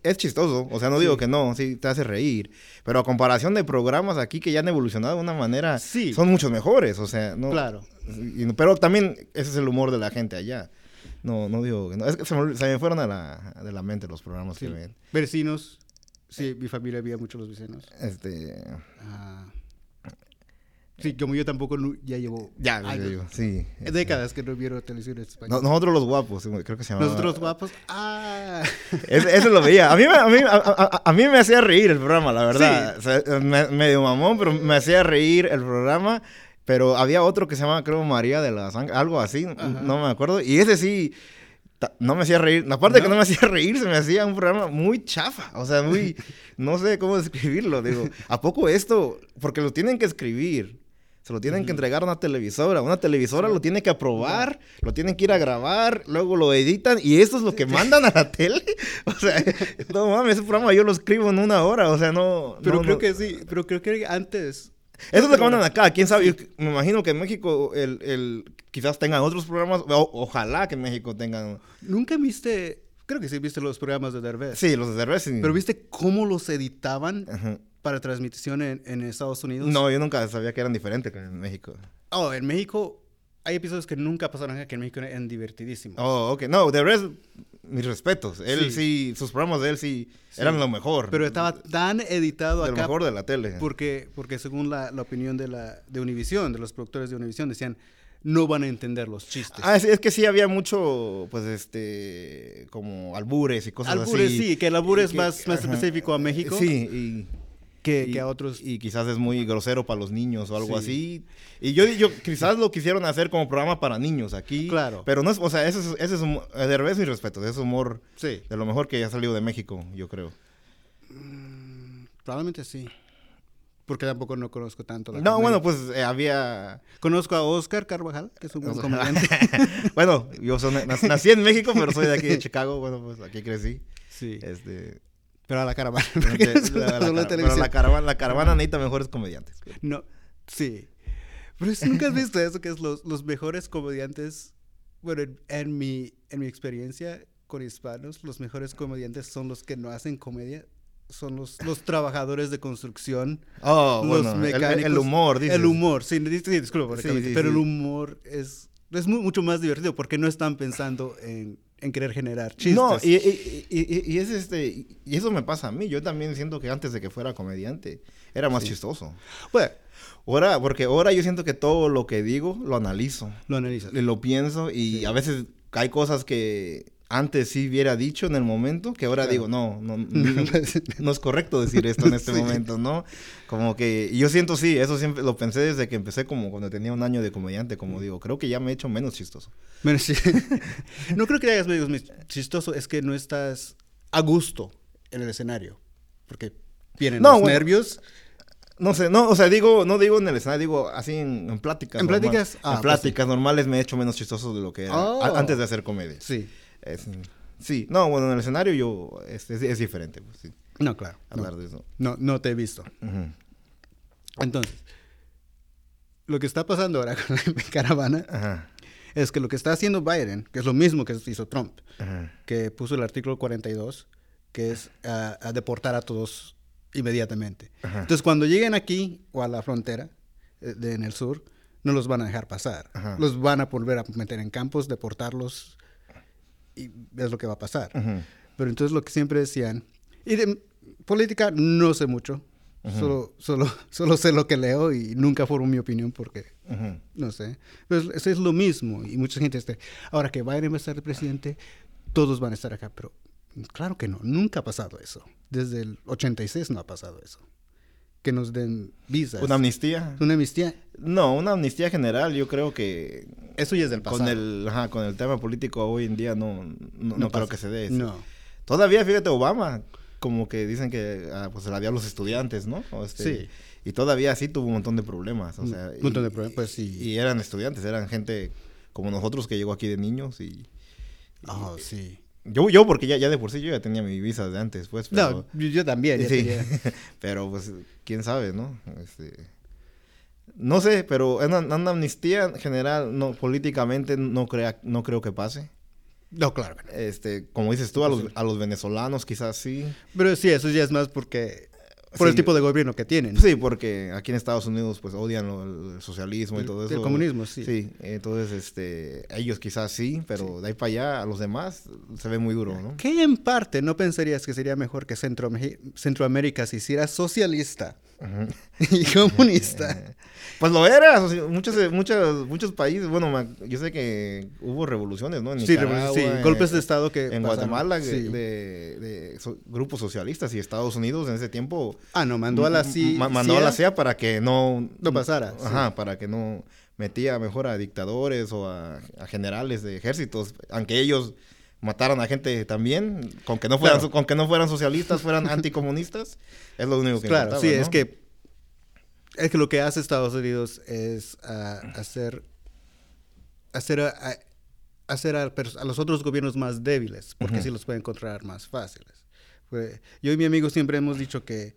es, chistoso, o sea, no digo que no, sí, te hace reír, pero a comparación de programas aquí que ya han evolucionado de una manera, sí. son muchos mejores, o sea, no... Claro pero también ese es el humor de la gente allá. No, no digo que no. Es que se me, fueron a la, de la mente los programas que ven. Vecinos. Sí, mi familia había muchos los vecinos. Este. Ah. Sí, como yo tampoco ya llevo. Ya, sí. Décadas que no vieron televisión española. nosotros los guapos, creo que se llamaba. Nosotros los guapos. Ah. [laughs] Eso, lo veía. A mí, a, mí, a, mí me hacía reír el programa, la verdad. medio mamón, pero me hacía reír el programa. Pero había otro que se llamaba, creo, María de la Sangre, algo así, no me acuerdo. Y ese sí, no me hacía reír. Aparte de que no me hacía reír, se me hacía un programa muy chafa. O sea, muy, no sé cómo [laughs] describirlo. Digo, ¿a poco esto? Porque lo tienen que escribir. Se lo tienen que entregar a una televisora. Una televisora lo tiene que aprobar, lo tienen que ir a grabar, luego lo editan y eso es lo que mandan a la tele. [laughs] O sea, no mames, ese programa yo lo escribo en una hora. O sea, no. Pero creo que sí, pero creo que antes eso es lo que mandan acá, quién sabe. Me imagino que en México el, el quizás tengan otros programas. ojalá que en México tengan. ¿Nunca viste? Creo que sí viste los programas de Derbez. Sí, los de Derbez. Sí. Pero viste cómo los editaban para transmisión en, en, Estados Unidos. No, yo nunca sabía que eran diferentes que en México. Oh, en México hay episodios que nunca pasaron acá, que en México eran divertidísimos. Oh, ok. No, Derbez, mis respetos. Él sí, sus programas de él sí, eran lo mejor. Pero estaba tan editado acá. Lo mejor de la tele. Porque, porque según la, la opinión de, la, de Univision, de los productores de Univision, decían, no van a entender los chistes. Ah, es, que sí había mucho, pues, este, como albures y cosas así. Albures, sí, que el albur es más, más específico a México. Sí, y que, a otros. Y quizás es muy grosero para los niños o algo así. Y yo, yo quizás lo quisieron hacer como programa para niños aquí. Claro. Pero no es, o sea, ese es, ese es humor, de revés mi respeto, es humor de lo mejor que ha salido de México, yo creo. Mm, probablemente sí. porque tampoco no conozco tanto la No, bueno, pues eh, había... Conozco a Oscar Carvajal, que es un buen comediante. [laughs] bueno, yo nací en México, pero soy de aquí de [laughs] Chicago, bueno, pues aquí crecí. Sí. Este... Pero a la caravana. [laughs] La, la, pero la caravana, la caravana necesita mejores comediantes. No, sí. Pero nunca has visto eso, que es los, los mejores comediantes, bueno, en, mi, en mi experiencia con hispanos, los mejores comediantes son los que no hacen comedia, son los, los trabajadores de construcción, oh, los mecánicos. El, humor, dices. El humor, sí, disculpa, pero el humor es, es mucho más divertido porque no están pensando en, en querer generar chistes. No, y, y, y, es este, y eso me pasa a mí. Yo también siento que antes de que fuera comediante era más chistoso. Bueno, ahora, porque ahora yo siento que todo lo que digo lo analizo. Lo analizas. Lo pienso y a veces hay cosas que antes sí hubiera dicho en el momento, que ahora digo, no, [laughs] no, no, es correcto decir esto en este momento, ¿no? Como que yo siento sí, eso siempre lo pensé desde que empecé como cuando tenía un año de comediante, como digo, creo que ya me he hecho menos chistoso. Menos [laughs] no creo que hagas menos chistoso, es que no estás a gusto en el escenario, porque vienen los nervios. No sé, no, o sea, digo, no digo en el escenario, digo así en, pláticas. En pláticas, ah, en pues pláticas normales me he hecho menos chistoso de lo que era oh. antes de hacer comedia. Sí sí, no, bueno, en el escenario yo es, es, diferente. Pues, sí. No, claro. Hablar no, de eso. No, no te he visto. Entonces, lo que está pasando ahora [laughs] con la caravana es que lo que está haciendo Biden, que es lo mismo que hizo Trump, que puso el artículo 42, que es a deportar a todos inmediatamente. Entonces, cuando lleguen aquí o a la frontera eh, en el sur, no los van a dejar pasar. Los van a volver a meter en campos, deportarlos y es lo que va a pasar. Pero entonces lo que siempre decían, y de política no sé mucho, solo, solo, [laughs] solo sé lo que leo y nunca formo mi opinión porque no sé. Pero eso es lo mismo y mucha gente dice, ahora que Biden va a ser el presidente, todos van a estar acá, pero claro que no, nunca ha pasado eso. Desde el 86 no ha pasado eso que nos den visas. ¿Una amnistía? ¿Una amnistía? No, una amnistía general, yo creo que... Eso ya es del pasado. Con el, ajá, con el tema político hoy en día no, no, creo que se dé. No. Todavía, fíjate, Obama, como que dicen que ah, pues se la dio a los estudiantes, ¿no? Este, sí. Y todavía sí tuvo un montón de problemas, o sea... Un montón de problemas, pues sí. Y eran estudiantes, eran gente como nosotros que llegó aquí de niños y... Ah, sí. Yo, yo porque ya, ya de por sí yo ya tenía mi visa de antes, pues. Pero, no, yo también. sí, [laughs] pero pues, quién sabe, ¿no? Este, no sé, pero en una, amnistía general, no, políticamente no, crea, no creo que pase. No, claro. Este, como dices tú, a los, a los venezolanos quizás sí. Pero sí, eso ya es más porque por el tipo de gobierno que tienen. Sí, porque aquí en Estados Unidos pues odian el socialismo y todo eso. El comunismo, sí. Sí, entonces este, ellos quizás sí, pero de ahí para allá a los demás se ve muy duro, ¿no? ¿Qué en parte no pensarías que sería mejor que Centroamérica se hiciera socialista [laughs] y comunista? [laughs] Pues lo era, muchos, muchos, muchos países, bueno, yo sé que hubo revoluciones, ¿no? En sí, sí, golpes de Estado que... En Guatemala, de, grupos socialistas y Estados Unidos en ese tiempo... Ah, no, mandó a la CIA... mandó a la CIA para que no... No pasara. Ajá, para que no metía mejor a dictadores o a, generales de ejércitos, aunque ellos mataran a gente también, con que no fueran, con que no fueran socialistas, fueran anticomunistas, [laughs] es lo único que Claro, sí, es que es que lo que hace Estados Unidos es ah, hacer, hacer, a, hacer a, los otros gobiernos más débiles, porque así los pueden controlar más fáciles. yo y mi amigo siempre hemos dicho que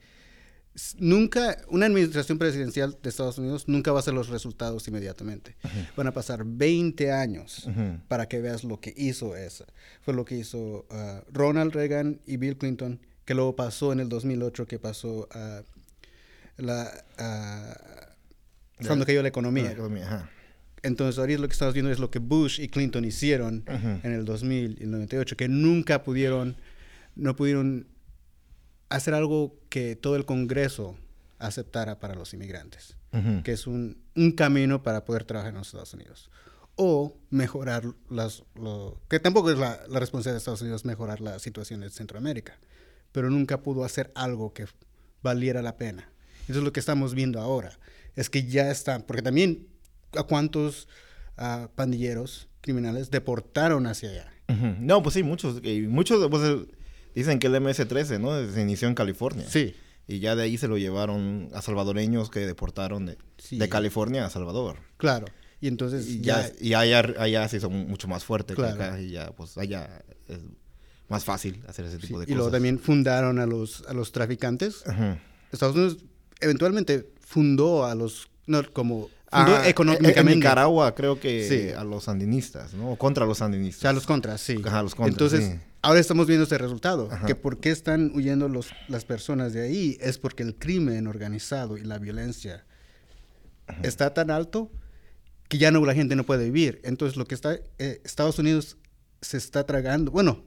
nunca, una administración presidencial de Estados Unidos nunca va a hacer los resultados inmediatamente. Van a pasar 20 años para que veas lo que hizo esa. Fue lo que hizo ah, Ronald Reagan y Bill Clinton, que luego pasó en el 2008, que pasó la, cuando cayó la economía. Entonces, ahorita lo que estamos viendo es lo que Bush y Clinton hicieron en el 2000 y el 98, que nunca pudieron, no pudieron hacer algo que todo el Congreso aceptara para los inmigrantes, que es un, un, camino para poder trabajar en los Estados Unidos. O mejorar las, lo, que tampoco es la, la responsabilidad de Estados Unidos mejorar la situación en Centroamérica, pero nunca pudo hacer algo que valiera la pena. Eso es lo que estamos viendo ahora. Es que ya están, porque también a cuántos pandilleros criminales deportaron hacia allá. No, pues sí, muchos. muchos pues, dicen que el MS-13, ¿no? Se inició en California. Sí. y ya de ahí se lo llevaron a salvadoreños que deportaron de, de California a Salvador. Claro. Y entonces y ya, y allá, allá se hizo mucho más fuerte que acá y ya pues allá es más fácil hacer ese tipo de cosas. Y luego también fundaron a los a los traficantes. Estados Unidos eventualmente fundó a los no como fundó ah, económicamente. En Nicaragua creo que a los sandinistas, ¿no? Contra los sandinistas. O sea, a los contras, sí. Ajá, los contras. Entonces, ahora estamos viendo este resultado, que por qué están huyendo los, las personas de ahí es porque el crimen organizado y la violencia está tan alto que ya no la gente no puede vivir. Entonces, lo que está eh, Estados Unidos se está tragando, bueno,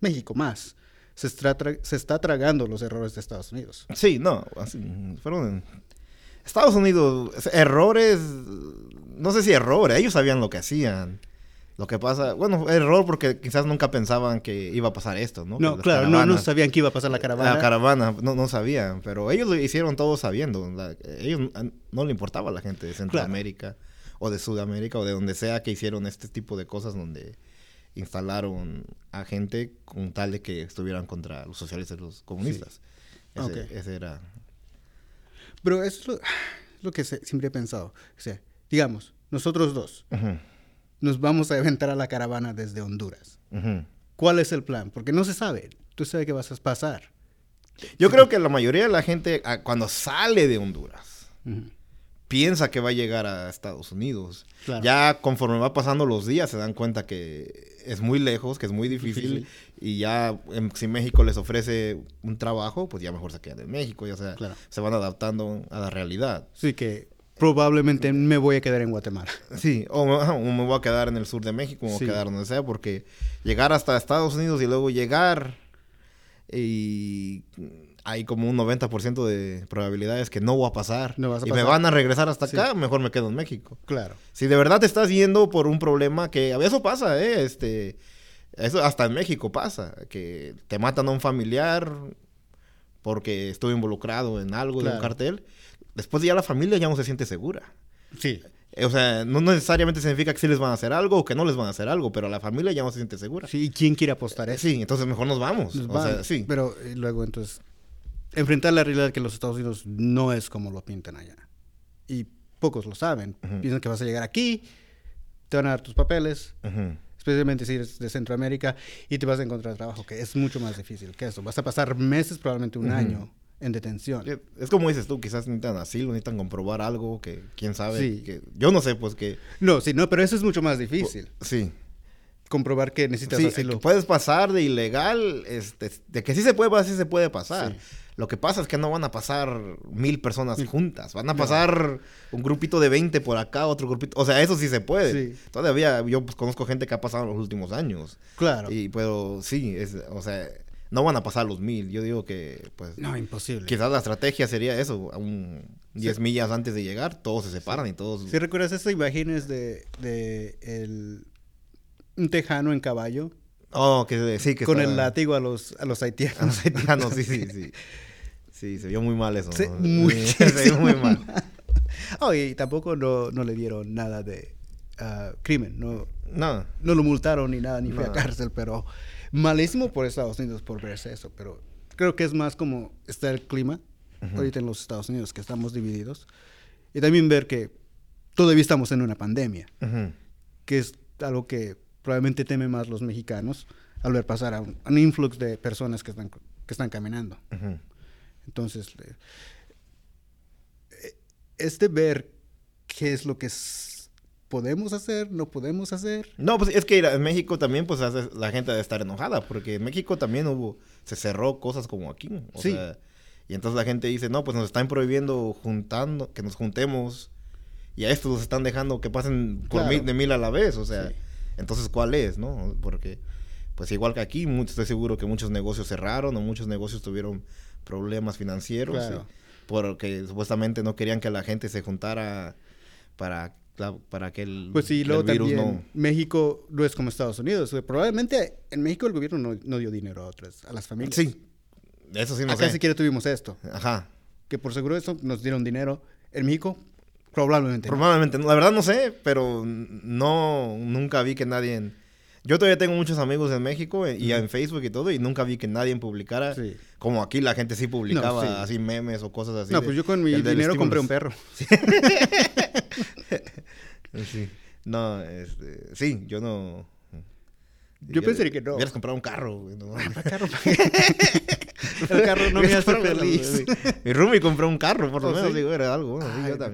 México más. Se está, se está tragando los errores de Estados Unidos. Sí, no, así, fueron Estados Unidos, errores, no sé si errores, ellos sabían lo que hacían. Lo que pasa, bueno, error porque quizás nunca pensaban que iba a pasar esto, ¿no? No, claro, no, no, sabían que iba a pasar la caravana. La caravana, no, no sabían, pero ellos lo hicieron todo sabiendo. ellos no le importaba a la gente de Centroamérica o de Sudamérica o de donde sea que hicieron este tipo de cosas donde instalaron a gente con tal de que estuvieran contra los socialistas y los comunistas. Ese, era... Pero eso es lo, que siempre he pensado. O sea, digamos, nosotros dos nos vamos a aventar a la caravana desde Honduras. ¿Cuál es el plan? Porque no se sabe. Tú sabes qué vas a pasar. Yo creo que la mayoría de la gente, ah, cuando sale de Honduras, piensa que va a llegar a Estados Unidos. Ya conforme va pasando los días, se dan cuenta que es muy lejos, que es muy difícil, y ya si México les ofrece un trabajo, pues ya mejor se quedan en México, ya sea, se van adaptando a la realidad. Sí, que probablemente me voy a quedar en Guatemala. Sí, o, me voy a quedar en el sur de México, o quedar donde sea, porque llegar hasta Estados Unidos y luego llegar y hay como un 90% de probabilidades que no voy a pasar. y me van a regresar hasta acá, mejor me quedo en México. Claro. Si de verdad te estás yendo por un problema que a eso pasa, ¿eh? Este, eso hasta en México pasa, que te matan a un familiar porque estuvo involucrado en algo de un cartel. Después ya la familia ya no se siente segura. Sí. Eh, o sea, no necesariamente significa que sí les van a hacer algo o que no les van a hacer algo, pero la familia ya no se siente segura. Sí, ¿y quién quiere apostar eso? Sí, entonces mejor nos vamos. o sea, sí. Pero eh, luego entonces enfrentar la realidad que los Estados Unidos no es como lo pintan allá. Y pocos lo saben. Piensan que vas a llegar aquí, te van a dar tus papeles, especialmente si eres de Centroamérica, y te vas a encontrar trabajo, que es mucho más difícil que eso. Vas a pasar meses, probablemente un año, en detención. Es como dices tú, quizás necesitan asilo, necesitan comprobar algo que quién sabe. Sí. Que, yo no sé, pues que... No, sí, no, pero eso es mucho más difícil. Sí comprobar que necesitas asilo. puedes pasar de ilegal, este, de que sí se puede, sí se puede pasar. Lo que pasa es que no van a pasar mil personas juntas. Van a pasar un grupito de 20 por acá, otro grupito. O sea, eso sí se puede. Todavía yo pues, conozco gente que ha pasado en los últimos años. Claro. Y puedo, sí, es, o sea, no van a pasar los mil. Yo digo que, pues. No, imposible. Quizás la estrategia sería eso. Un 10 millas antes de llegar, todos se separan y todos. Si recuerdas esa imágenes de, de el, un tejano en caballo. Oh, que sí, que Con el látigo a los, a los haitianos. A los haitianos, sí, sí, sí. [laughs] Sí, se vio muy mal eso. [laughs] se vio muy mal. [laughs] oh, y tampoco no, no le dieron nada de uh, crimen. No, no. No lo multaron ni nada, ni fue a cárcel, pero malísimo por Estados Unidos por verse eso. Pero creo que es más como está el clima ahorita en los Estados Unidos, que estamos divididos. Y también ver que todavía estamos en una pandemia, que es algo que probablemente temen más los mexicanos al ver pasar a un, influx de personas que están, que están caminando. Entonces, eh, es de ver qué es lo que podemos hacer, no podemos hacer. No, pues es que en México también, pues la gente debe estar enojada, porque en México también hubo, se cerró cosas como aquí. O sí. sea, y entonces la gente dice, no, pues nos están prohibiendo juntando, que nos juntemos, y a estos nos están dejando que pasen por mil, de mil a la vez, o sea, entonces, ¿cuál es, no? Porque, pues igual que aquí, estoy seguro que muchos negocios cerraron o muchos negocios tuvieron problemas financieros, porque supuestamente no querían que la gente se juntara para, para que el, pues sí, luego virus no... México no es como Estados Unidos. Probablemente en México el gobierno no, dio dinero a otras, a las familias. Sí, eso sí no Acá siquiera tuvimos esto. Ajá. Que por seguro eso nos dieron dinero. En México, probablemente. Probablemente. La verdad no sé, pero no, nunca vi que nadie Yo todavía tengo muchos amigos en México eh, y en Facebook y todo, y nunca vi que nadie publicara. Como aquí la gente sí publicaba así memes o cosas así. No, pues yo con mi dinero compré un perro. [laughs] sí. [laughs] No, este, sí, yo no yo pensaría que no. Hubieras comprado un carro, güey. No, ah, carro [laughs] [laughs] El carro no me hace feliz. Mi Rumi compró un carro, por lo oh, menos, digo, era algo.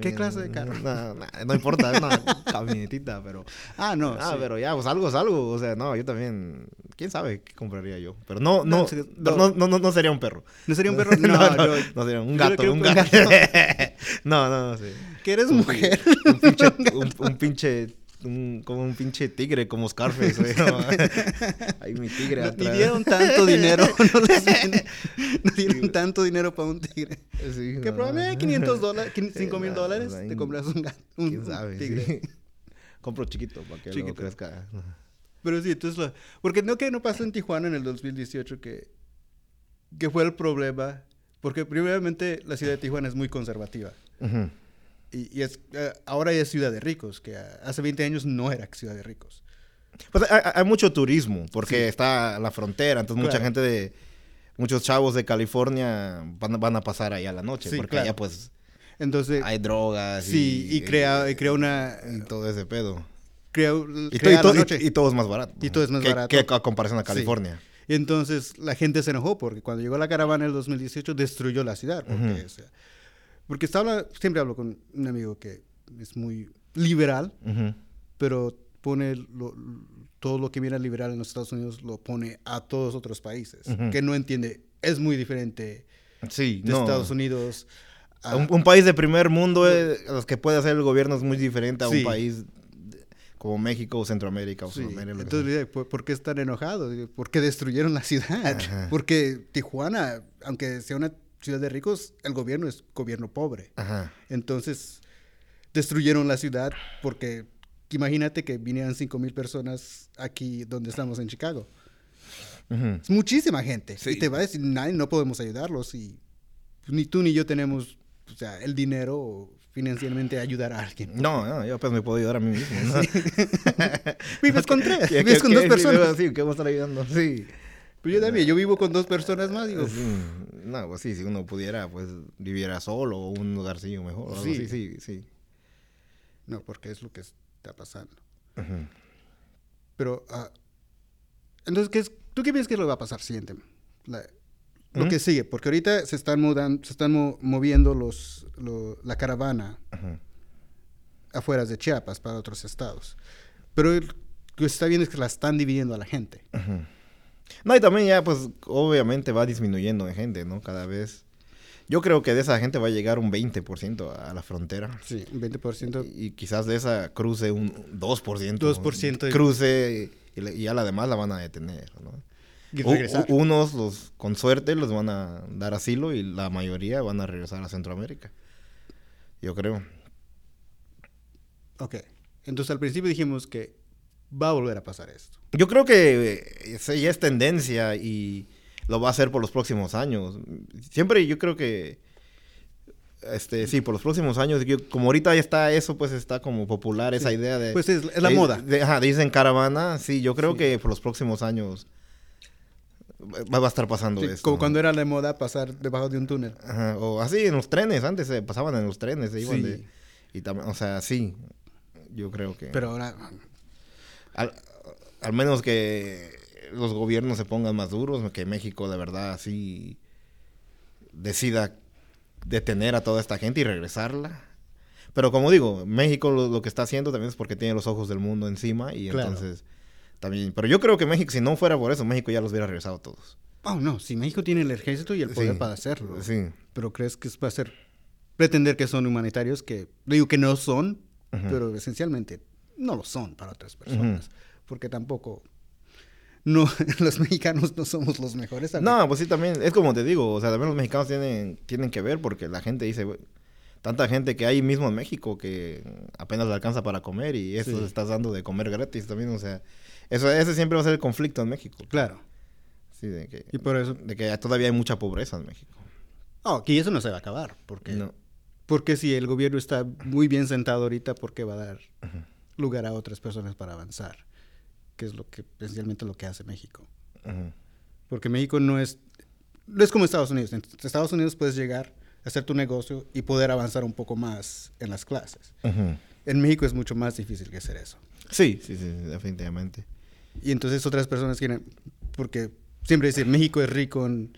¿Qué clase de carro? No, no, importa, es una [laughs] camionetita, pero... Ah, no, Ah, pero ya, pues algo es algo. O sea, no, yo también... ¿Quién sabe qué compraría yo? Pero no, no, no, no, no, sería un perro. ¿No sería un perro? No, no, no, sería un gato, un gato. no, no, no, sí. Que eres mujer. Un pinche... un como un pinche tigre, como Scarface, güey. Ahí [laughs] mi tigre atrás. Ni dieron tanto dinero, [laughs] no, dieron tanto dinero para un tigre. Sí, que probablemente 500 dólares, 5 mil dólares, te compras un, un, ¿quién sabe, tigre. [laughs] Compro chiquito para que chiquito. crezca. Pero sí, entonces, lo, porque no que no pasó en Tijuana en el 2018 que, que fue el problema, porque primeramente la ciudad de Tijuana es muy conservativa. Ajá. Y, es, eh, ahora es ciudad de ricos, que hace 20 años no era ciudad de ricos. Pues hay, mucho turismo, porque está la frontera, entonces mucha gente de... Muchos chavos de California van, van a pasar ahí a la noche, porque allá pues... Entonces... Hay drogas. Sí, y, crea, y crea una... Y todo ese pedo. Crea, y, todo es más barato. Y todo es más que, barato. Que a comparación a California. Y entonces la gente se enojó porque cuando llegó la caravana en el 2018 destruyó la ciudad. Porque, porque está siempre hablo con un amigo que es muy liberal, pero pone todo lo que viene liberal en los Estados Unidos lo pone a todos otros países, que no entiende, es muy diferente sí, de Estados Unidos. un, país de primer mundo, eh, los que puede hacer el gobierno es muy diferente a un país como México o Centroamérica o sí. Sudamérica. Entonces, ¿por qué están enojados? ¿Por qué destruyeron la ciudad? Porque Tijuana, aunque sea una ciudad de ricos, el gobierno es gobierno pobre. Entonces, destruyeron la ciudad porque imagínate que vinieran 5 mil personas aquí donde estamos en Chicago. Es muchísima gente. Y te va a decir, nadie, no podemos ayudarlos. Y pues, ni tú ni yo tenemos o sea, el dinero financieramente ayudar a alguien. No, no, yo pues me puedo ayudar a mí mismo. [laughs] Vives con tres, vives con dos personas. Sí, ¿qué vamos a estar ayudando? Sí. Pues yo también, yo vivo con dos personas más, digo. No, pues sí, si uno pudiera, pues viviera solo o un lugarcillo mejor. Sí, sí, sí. No, porque es lo que está pasando. Pero, uh, entonces, ¿qué es, ¿tú qué piensas que lo va a pasar siguiente? lo que sigue, porque ahorita se están mudando, se están moviendo los, la caravana afuera de Chiapas para otros estados. Pero lo que se está viendo es que la están dividiendo a la gente. No, y también ya, pues, obviamente va disminuyendo de gente, ¿no? Cada vez. Yo creo que de esa gente va a llegar un 20% a la frontera. Sí, un 20%. Y, quizás de esa cruce un 2%. 2%. Cruce y, ya la demás la van a detener, ¿no? Y regresar. unos, los, con suerte, los van a dar asilo y la mayoría van a regresar a Centroamérica. Yo creo. Ok. Entonces al principio dijimos que va a volver a pasar esto. Yo creo que eh, ya es tendencia y lo va a hacer por los próximos años. Siempre yo creo que, este, sí, por los próximos años, como ahorita ya está eso, pues está como popular esa idea de... Pues es, la moda. ajá, dicen caravana, sí, yo creo que por los próximos años va, a estar pasando esto. Como cuando era la moda pasar debajo de un túnel. Ajá, o así en los trenes, antes se pasaban en los trenes, se iban de... Y o sea, sí, yo creo que... Pero ahora al, menos que los gobiernos se pongan más duros, que México de verdad así decida detener a toda esta gente y regresarla. Pero como digo, México lo, que está haciendo también es porque tiene los ojos del mundo encima y entonces también. Pero yo creo que México, si no fuera por eso, México ya los hubiera regresado todos. Oh, no, si México tiene el ejército y el poder para hacerlo. Sí. Pero crees que va a ser pretender que son humanitarios, que digo que no son, pero esencialmente no lo son para otras personas, porque tampoco no [laughs] los mexicanos no somos los mejores. No, pues sí también es como te digo, o sea, también los mexicanos tienen tienen que ver porque la gente dice tanta gente que hay mismo en México que apenas le alcanza para comer y eso le estás dando de comer gratis también, o sea, eso ese siempre va a ser el conflicto en México. Claro. Sí, de que y por eso de que todavía hay mucha pobreza en México. Oh, que eso no se va a acabar, porque no. porque si el gobierno está muy bien sentado ahorita, ¿por qué va a dar lugar a otras personas para avanzar. que es lo que esencialmente lo que hace México. Porque México no es, no es como Estados Unidos. En Estados Unidos puedes llegar, hacer tu negocio y poder avanzar un poco más en las clases. En México es mucho más difícil que hacer eso. Sí, sí, sí, definitivamente. Y entonces otras personas quieren, porque siempre dicen, México es rico en,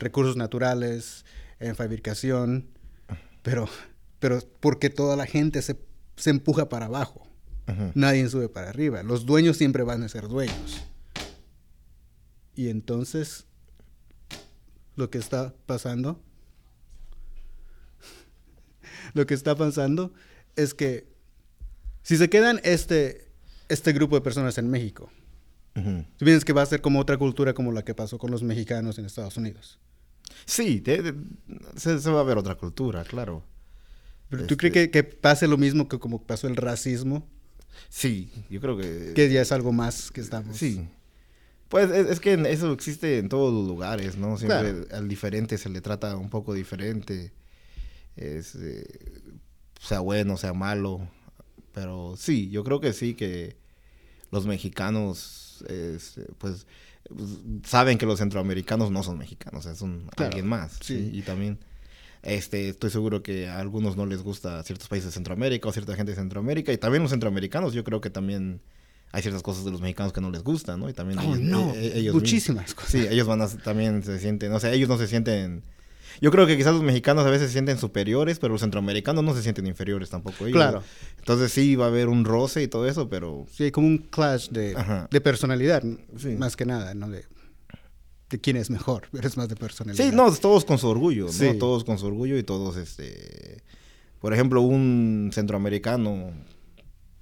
recursos naturales, en fabricación, pero, pero porque toda la gente se, se empuja para abajo. Nadie sube para arriba. Los dueños siempre van a ser dueños. Y entonces, lo que está pasando, [laughs] lo que está pasando es que si se quedan este, este grupo de personas en México, tú piensas que va a ser como otra cultura como la que pasó con los mexicanos en Estados Unidos. Sí, se, va a ver otra cultura, claro. ¿Pero tú crees este que, que, pase lo mismo que como pasó el racismo? Sí, yo creo que... Que ya es algo más que estamos... Sí. Pues es, que eso existe en todos los lugares, ¿no? Siempre al diferente se le trata un poco diferente. Es, eh, sea bueno, sea malo. Pero sí, yo creo que sí que los mexicanos, pues, saben que los centroamericanos no son mexicanos, son alguien más. Sí. Y también este, estoy seguro que a algunos no les gusta ciertos países de Centroamérica o cierta gente de Centroamérica. Y también los centroamericanos, yo creo que también hay ciertas cosas de los mexicanos que no les gustan, ¿no? Y también oh, no, e, ellos, muchísimas cosas. Sí, ellos van a, también se sienten, o sea, ellos no se sienten... Yo creo que quizás los mexicanos a veces se sienten superiores, pero los centroamericanos no se sienten inferiores tampoco. Ellos. Claro. Entonces sí va a haber un roce y todo eso, pero... Sí, como un clash de, de personalidad, más que nada, ¿no? De, de quién es mejor, [laughs] eres más de personalidad. Sí, no, todos con su orgullo, ¿no? Todos con su orgullo y todos, este... Por ejemplo, un centroamericano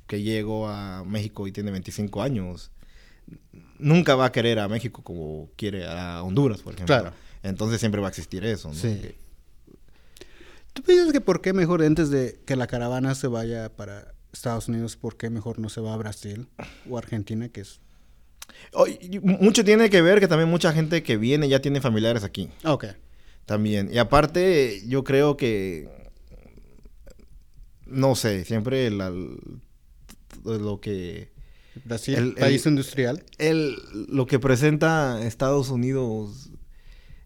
que llegó a México y tiene 25 años, nunca va a querer a México como quiere a Honduras, por ejemplo. Claro. Entonces siempre va a existir eso, ¿no? Sí. ¿Tú piensas que por qué mejor antes de que la caravana se vaya para Estados Unidos, por qué mejor no se va a Brasil o Argentina, que es mucho tiene que ver que también mucha gente que viene ya tiene familiares aquí. Ok. También. Y aparte, yo creo que. No sé, siempre lo que. Brasil, el, país industrial. El, lo que presenta Estados Unidos.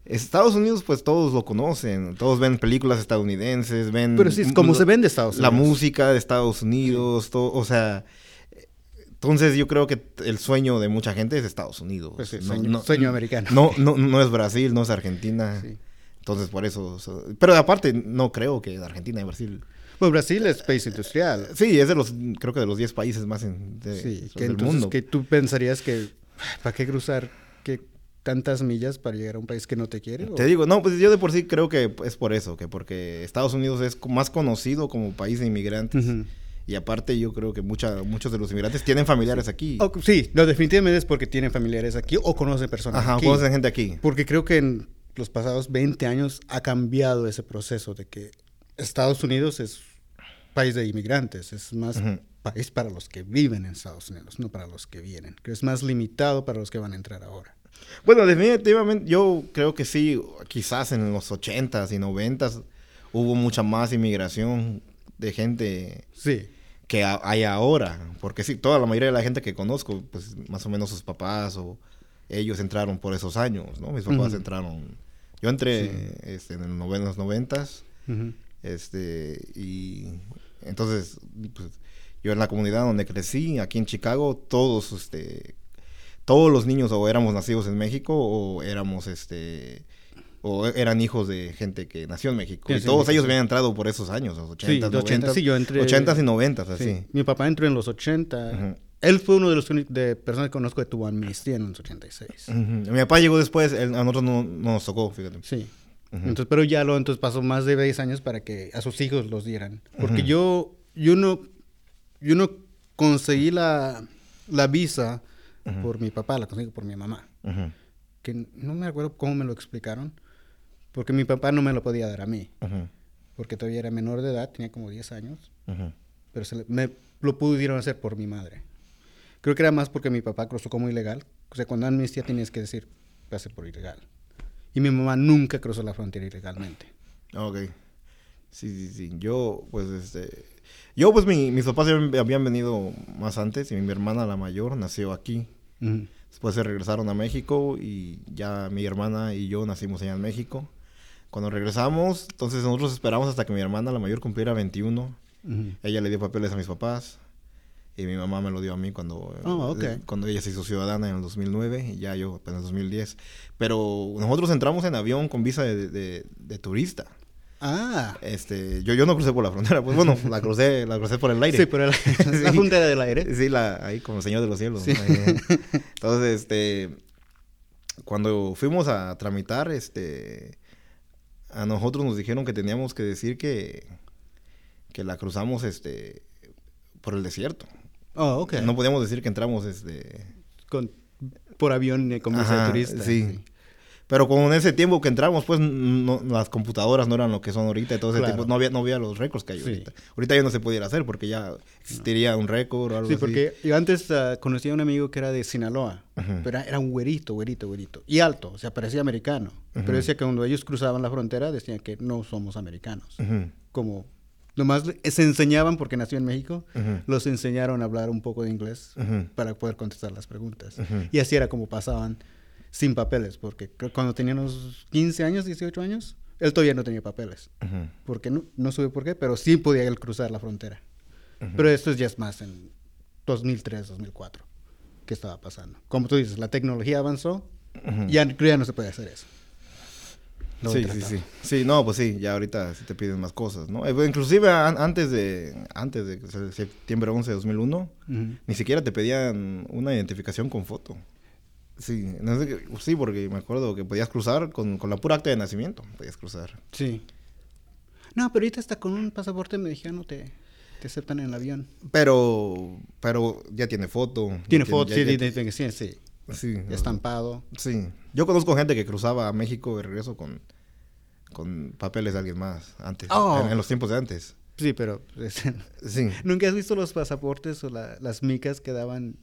Estados Unidos, pues todos lo conocen. Todos ven películas estadounidenses, ven. Pero sí, es como se vende Estados Unidos. La música de Estados Unidos, todo, o sea entonces yo creo que el sueño de mucha gente es Estados Unidos. Pues sueño, americano. No, no, no es Brasil, no es Argentina. Entonces por eso... Pero aparte no creo que Argentina y Brasil... Pues Brasil es país industrial. Sí, es de los, creo que de los 10 países más en, sí, que del mundo. que tú pensarías que, ¿para qué cruzar que tantas millas para llegar a un país que no te quiere? Te digo, no, pues yo de por sí creo que es por eso, que porque Estados Unidos es más conocido como país de inmigrantes. Y aparte yo creo que mucha, muchos de los inmigrantes tienen familiares aquí. sí, no, definitivamente es porque tienen familiares aquí o conocen personas Ajá, conocen gente aquí. Porque creo que en los pasados 20 años ha cambiado ese proceso de que Estados Unidos es país de inmigrantes, es más país para los que viven en Estados Unidos, no para los que vienen. Que es más limitado para los que van a entrar ahora. Bueno, definitivamente yo creo que sí, quizás en los 80s y 90s hubo mucha más inmigración de gente sí que hay ahora. Porque sí, toda la mayoría de la gente que conozco, pues más o menos sus papás o ellos entraron por esos años, ¿no? Mis papás entraron. Yo entré este, en los noventas. este, y entonces, pues, yo en la comunidad donde crecí, aquí en Chicago, todos, este, todos los niños o éramos nacidos en México o éramos, este, o eran hijos de gente que nació en México. y todos ellos habían entrado por esos años, los 80, sí, 90, sí, yo entré, 80 y 90, así. Mi papá entró en los 80. Él fue uno de los de personas que conozco que tuvo amnistía en los 86. Mi papá llegó después, a nosotros no, nos tocó, fíjate. Sí. Entonces, pero ya lo entonces pasó más de 10 años para que a sus hijos los dieran. Porque yo, yo no, yo no conseguí la, la visa por mi papá, la conseguí por mi mamá. Que no me acuerdo cómo me lo explicaron porque mi papá no me lo podía dar a mí. Porque todavía era menor de edad, tenía como 10 años. Pero se me lo pudieron hacer por mi madre. Creo que era más porque mi papá cruzó como ilegal. O sea, cuando amnistía tienes que decir, pase por ilegal. Y mi mamá nunca cruzó la frontera ilegalmente. Ok. Sí, sí, sí. Yo, pues, este... Yo, pues, mis papás habían venido más antes y mi hermana, la mayor, nació aquí. Después se regresaron a México y ya mi hermana y yo nacimos allá en México. Cuando regresamos, entonces nosotros esperamos hasta que mi hermana, la mayor, cumpliera 21. Ella le dio papeles a mis papás y mi mamá me lo dio a mí cuando, oh, cuando ella se hizo ciudadana en el 2009 y ya yo en el 2010. Pero nosotros entramos en avión con visa de, de turista. Ah. Este, yo, yo no crucé por la frontera, pues bueno, la crucé, la crucé por el aire. Sí, por el, [laughs] [laughs] la frontera del aire. Sí, la, ahí como Señor de los Cielos. Entonces, este, cuando fuimos a tramitar, este, a nosotros nos dijeron que teníamos que decir que, que la cruzamos, este, por el desierto. Oh, ok. No podíamos decir que entramos, este... Con, por avión como visa turista. sí. Pero con ese tiempo que entramos, pues las computadoras no eran lo que son ahorita. Entonces no había, no había los récords que hay ahorita. Ahorita ya no se pudiera hacer porque ya existiría un récord o algo así. Sí, porque yo antes uh, conocía a un amigo que era de Sinaloa. Pero era un güerito, güerito, güerito. Y alto, o sea, parecía americano. Pero decía que cuando ellos cruzaban la frontera decían que no somos americanos. Como nomás se enseñaban porque nació en México, los enseñaron a hablar un poco de inglés para poder contestar las preguntas. Y así era como pasaban sin papeles, porque cuando tenía unos 15 años, 18 años, él todavía no tenía papeles. Porque no, no supe por qué, pero sí podía él cruzar la frontera. Pero esto ya es más en 2003, 2004, que estaba pasando. Como tú dices, la tecnología avanzó, ya, ya no se puede hacer eso. sí, sí, sí. Sí, no, pues sí, ya ahorita te piden más cosas, ¿no? Eh, inclusive antes de antes de septiembre 11 de 2001, ni siquiera te pedían una identificación con foto. Sí, no sé sí, porque me acuerdo que podías cruzar con, con la pura acta de nacimiento, podías cruzar. Sí. No, pero ahorita hasta con un pasaporte mexicano te, te aceptan en el avión. Pero, pero ya tiene foto. Tiene foto, sí, sí, sí, sí. Estampado. Sí. Yo conozco gente que cruzaba a México de regreso con, con papeles de alguien más, antes, oh. en, los tiempos de antes. Sí, pero... [laughs] sí. ¿Nunca has visto los pasaportes o las micas que daban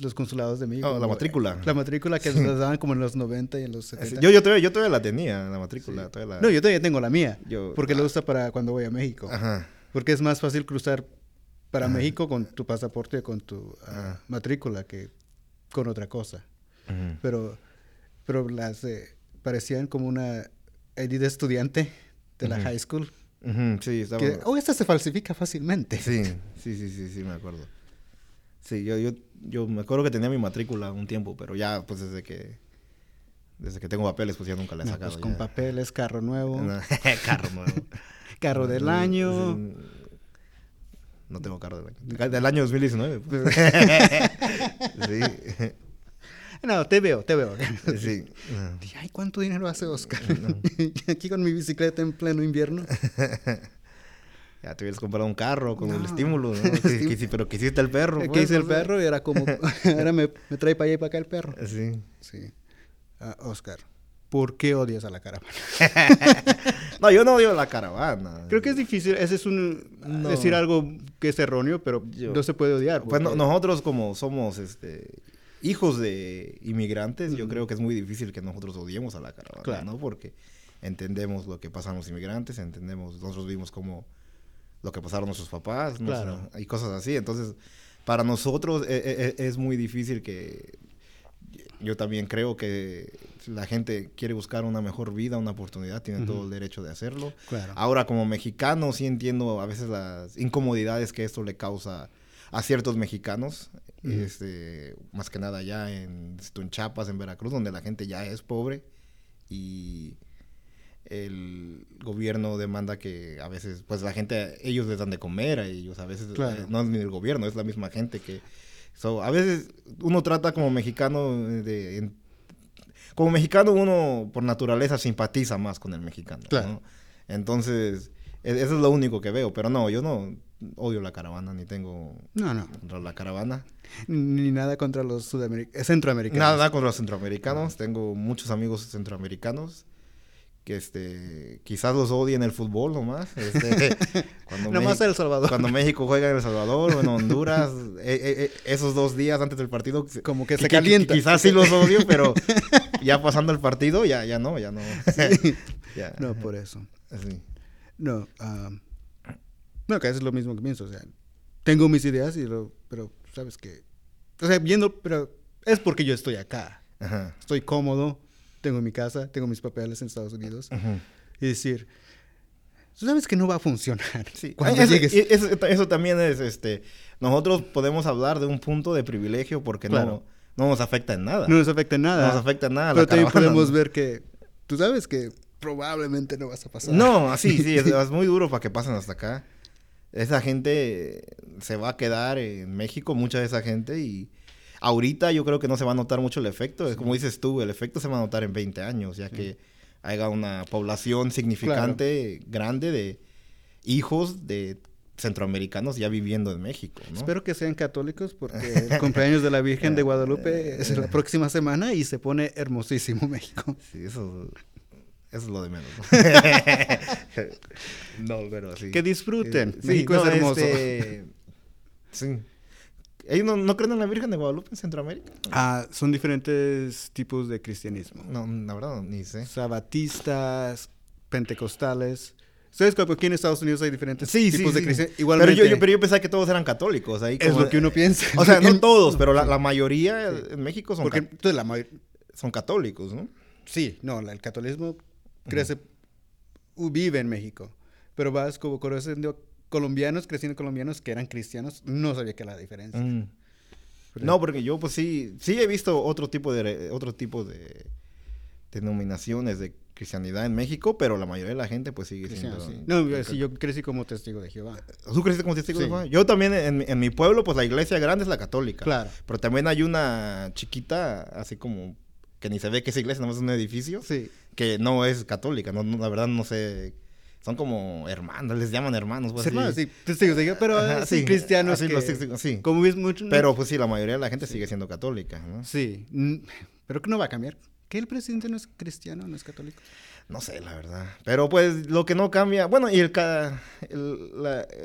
los consulados de México. Oh, la matrícula. La matrícula que [laughs] nos daban como en los 90 y en los 70. Yo, yo, todavía, yo todavía la tenía, la matrícula. No, yo todavía tengo la mía. porque la uso para cuando voy a México. Ajá. Porque es más fácil cruzar para México con tu pasaporte, con tu ah, matrícula, que con otra cosa. Pero, pero las eh, parecían como una ID de estudiante de la high school. Sí, estaba... Que, oh, esta se falsifica fácilmente. Sí, [laughs] sí, sí, sí, sí, me acuerdo. Sí, yo, yo, yo me acuerdo que tenía mi matrícula un tiempo, pero ya, pues desde que desde que tengo papeles, pues ya nunca la he sacado. Pues con papeles, carro nuevo. [laughs] carro nuevo. [laughs] carro del año. No tengo carro del año. Del año 2019. Pues. [laughs] sí. No, te veo, te veo. Sí. Ay, ¿cuánto dinero hace Oscar? Aquí con mi bicicleta en pleno invierno. Ya te hubieras comprado un carro con el estímulo, ¿no? [laughs] sí, pero quisiste el perro. Pues, Quise el perro y era como, [laughs] [laughs] ahora me, me, trae para allá y para acá el perro. Sí. Sí. Uh, Oscar, ¿por qué odias a la caravana? no, yo no odio a la caravana. Creo que es difícil, ese es un, decir algo que es erróneo, pero no se puede odiar. Pues nosotros como somos, este, hijos de inmigrantes, yo creo que es muy difícil que nosotros odiemos a la caravana, claro. ¿no? Porque entendemos lo que pasan los inmigrantes, entendemos, nosotros vimos como lo que pasaron nuestros papás, claro. y cosas así. Entonces, para nosotros e, e, e, es, muy difícil que yo también creo que la gente quiere buscar una mejor vida, una oportunidad, tiene todo el derecho de hacerlo. Ahora, como mexicano, sí entiendo a veces las incomodidades que esto le causa a ciertos mexicanos, este, más que nada allá en, en Chiapas, en Veracruz, donde la gente ya es pobre y el gobierno demanda que a veces, pues la gente, ellos les dan de comer a ellos, a veces eh, no es ni el gobierno, es la misma gente que... a veces uno trata como mexicano de... como mexicano uno por naturaleza simpatiza más con el mexicano. Entonces, e, eso es lo único que veo, pero no, yo no odio la caravana, ni tengo no, no. contra la caravana. Ni nada contra los centroamericanos. Nada contra los centroamericanos, tengo muchos amigos centroamericanos que este quizás los odien el fútbol nomás. Este, [laughs] cuando nomás El Salvador. Cuando México juega en El Salvador o en Honduras, [laughs] eh, eh, eh, esos dos días antes del partido. Como que se calienta. Quizás sí los odio, [laughs] pero ya pasando el partido, ya, ya no, ya no. No, por eso. No, No, que es lo mismo que pienso. O sea, tengo mis ideas, y lo, pero sabes que. O sea, viendo, pero es porque yo estoy acá. Estoy cómodo, tengo mi casa, tengo mis papeles en Estados Unidos. Y decir, tú sabes que no va a funcionar sí. [laughs] cuando eso, llegues. Eso, también es, este, nosotros podemos hablar de un punto de privilegio porque no, no nos afecta en nada. No nos afecta en nada. No nos afecta en nada. Pero también podemos ver que, tú sabes que probablemente no vas a pasar. No, así, [laughs] sí, es, muy duro para que pasen hasta acá. Esa gente se va a quedar en México, mucha de esa gente, y ahorita yo creo que no se va a notar mucho el efecto. Es como dices tú, el efecto se va a notar en 20 años, ya que haya una población significante, grande de hijos de centroamericanos ya viviendo en México. Espero que sean católicos porque el cumpleaños de la Virgen de [laughs] Guadalupe es la [laughs] próxima semana y se pone hermosísimo México. Sí, eso eso es lo de menos. ¿no? [laughs] pero sí. Que disfruten. Sí, México es hermoso. Este, sí. ¿Ellos no, creen en la Virgen de Guadalupe en Centroamérica? Ah, son diferentes tipos de cristianismo. No, la verdad, ni sé. Sabatistas, pentecostales. ¿Sabes que aquí en Estados Unidos hay diferentes tipos de cristianismo? Igualmente. Pero yo, pero yo pensaba que todos eran católicos. Ahí es lo que uno piensa. O sea, no [laughs] todos, pero la, mayoría en México son, Porque, la son católicos, ¿no? Sí, no, el catolicismo crece, vive en México. Pero vas como conociendo colombianos, creciendo colombianos que eran cristianos, no sabía que era la diferencia. Mm. No, porque yo pues sí, sí he visto otro tipo de, otro tipo de denominaciones de cristianidad en México, pero la mayoría de la gente pues sigue siendo... No, sí, yo crecí como testigo de Jehová. ¿Tú creciste como testigo de Jehová? Yo también en, en, mi pueblo pues la iglesia grande es la católica. Claro. Pero también hay una chiquita, así como que ni se ve que es iglesia, no es un edificio. Sí que no es católica, no, la verdad no sé, son como hermanos, les llaman hermanos. Pues, hermanos, sí, testigos de pero sí, cristianos. sí. Como ves mucho. Pero pues sí, la mayoría de la gente sigue siendo católica, ¿no? Sí, pero que no va a cambiar. ¿Que el presidente no es cristiano, no es católico? No sé, la verdad. Pero pues lo que no cambia, bueno, y el,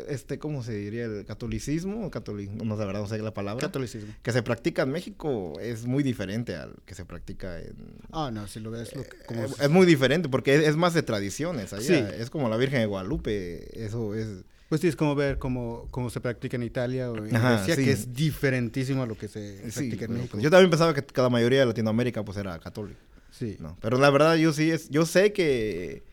este, ¿cómo se diría? El catolicismo, catolicismo, no, de verdad no sé la palabra. Catolicismo. Que se practica en México es muy diferente al que se practica en... Ah, no, si lo ves como... es, muy diferente porque es, más de tradiciones allá. Sí. Es como la Virgen de Guadalupe, eso es... Pues sí, es como ver cómo, cómo se practica en Italia o en Grecia, que es diferentísimo a lo que se practica en México. Yo también pensaba que cada mayoría de Latinoamérica pues era católica. Sí. No, pero la verdad yo sí, es, yo sé que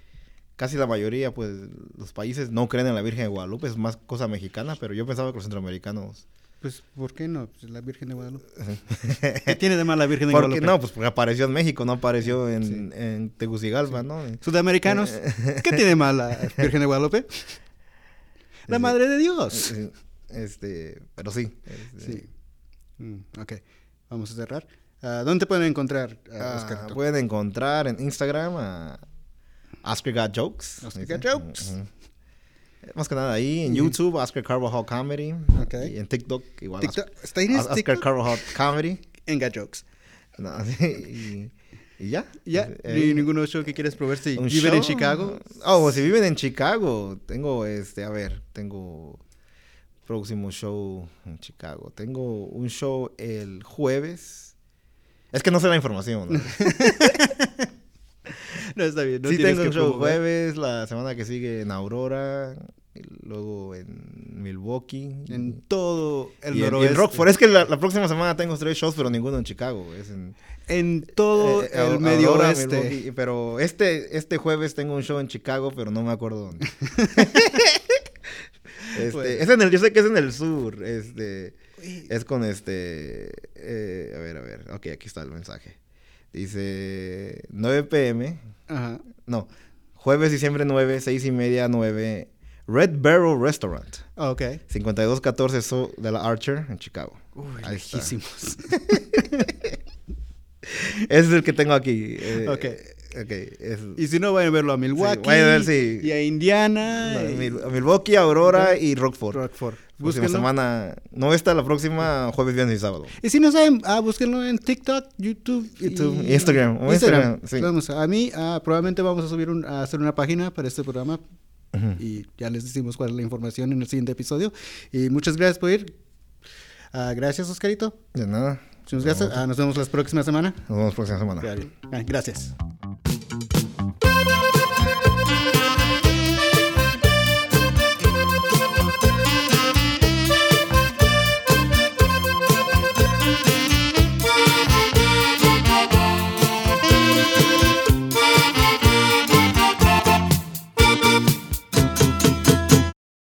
casi la mayoría, pues los países no creen en la Virgen de Guadalupe, es más cosa mexicana, pero yo pensaba que los centroamericanos... Pues, ¿por qué no? Pues la Virgen de Guadalupe. [laughs] ¿Qué tiene de mal la Virgen de porque, Guadalupe? No, pues porque apareció en México, no apareció en, en Tegucigalpa, ¿no? Sudamericanos, ¿qué tiene de mal la [laughs] Virgen de Guadalupe? La Madre de Dios. Este, pero sí. Este. Sí. Mm, ok, vamos a cerrar. Ah, ¿Dónde pueden encontrar? Ah, pueden encontrar en Instagram a Oscar Got Jokes. Oscar Got Jokes. Más que nada ahí, en YouTube, Oscar Carvajal Comedy. Y en TikTok, igual. TikTok. ¿Está en Oscar TikTok? Carvajal Comedy. En Got Jokes. [laughs] y, ya. ¿Ya? ¿Ni ninguno show que quieres probar si viven en Chicago? Oh, si viven en Chicago, tengo este, a ver, tengo próximo show en Chicago. Tengo un show el jueves es que no sé la información. No, [laughs] no está bien. No sí tengo un show jueves, la semana que sigue en Aurora, y luego en Milwaukee. En todo el noroeste. En, Rockford. Es que la, próxima semana tengo tres shows, pero ninguno en Chicago. Es en, en todo eh, el medio oeste. pero este, este jueves tengo un show en Chicago, pero no me acuerdo dónde. [laughs] este, es en el, yo sé que es en el sur. Este... Es con este. Eh, a ver, a ver. Ok, aquí está el mensaje. Dice 9 pm. Ajá. No. Jueves, diciembre 9, 6 y media, 9. Red Barrel Restaurant. ok. 5214 so de la Archer en Chicago. Uy, lejísimos. [laughs] Ese es el que tengo aquí. Eh, ok. Okay, Y si no, vayan a verlo a Milwaukee. a ver, sí. Y a Indiana. a Milwaukee, Aurora y Rockford. Rockford. Próxima semana. No está la próxima jueves, viernes y sábado. Y si no saben, ah, búsquenlo en TikTok, YouTube, YouTube y Instagram. Instagram. sí. Vamos, a mí ah, probablemente vamos a subir un, a hacer una página para este programa. Y ya les decimos cuál es la información en el siguiente episodio. Y muchas gracias por ir. Ah, gracias, Oscarito. De nada. Muchas gracias. Ah, nos vemos la próxima semana. Nos vemos la próxima semana. Gracias.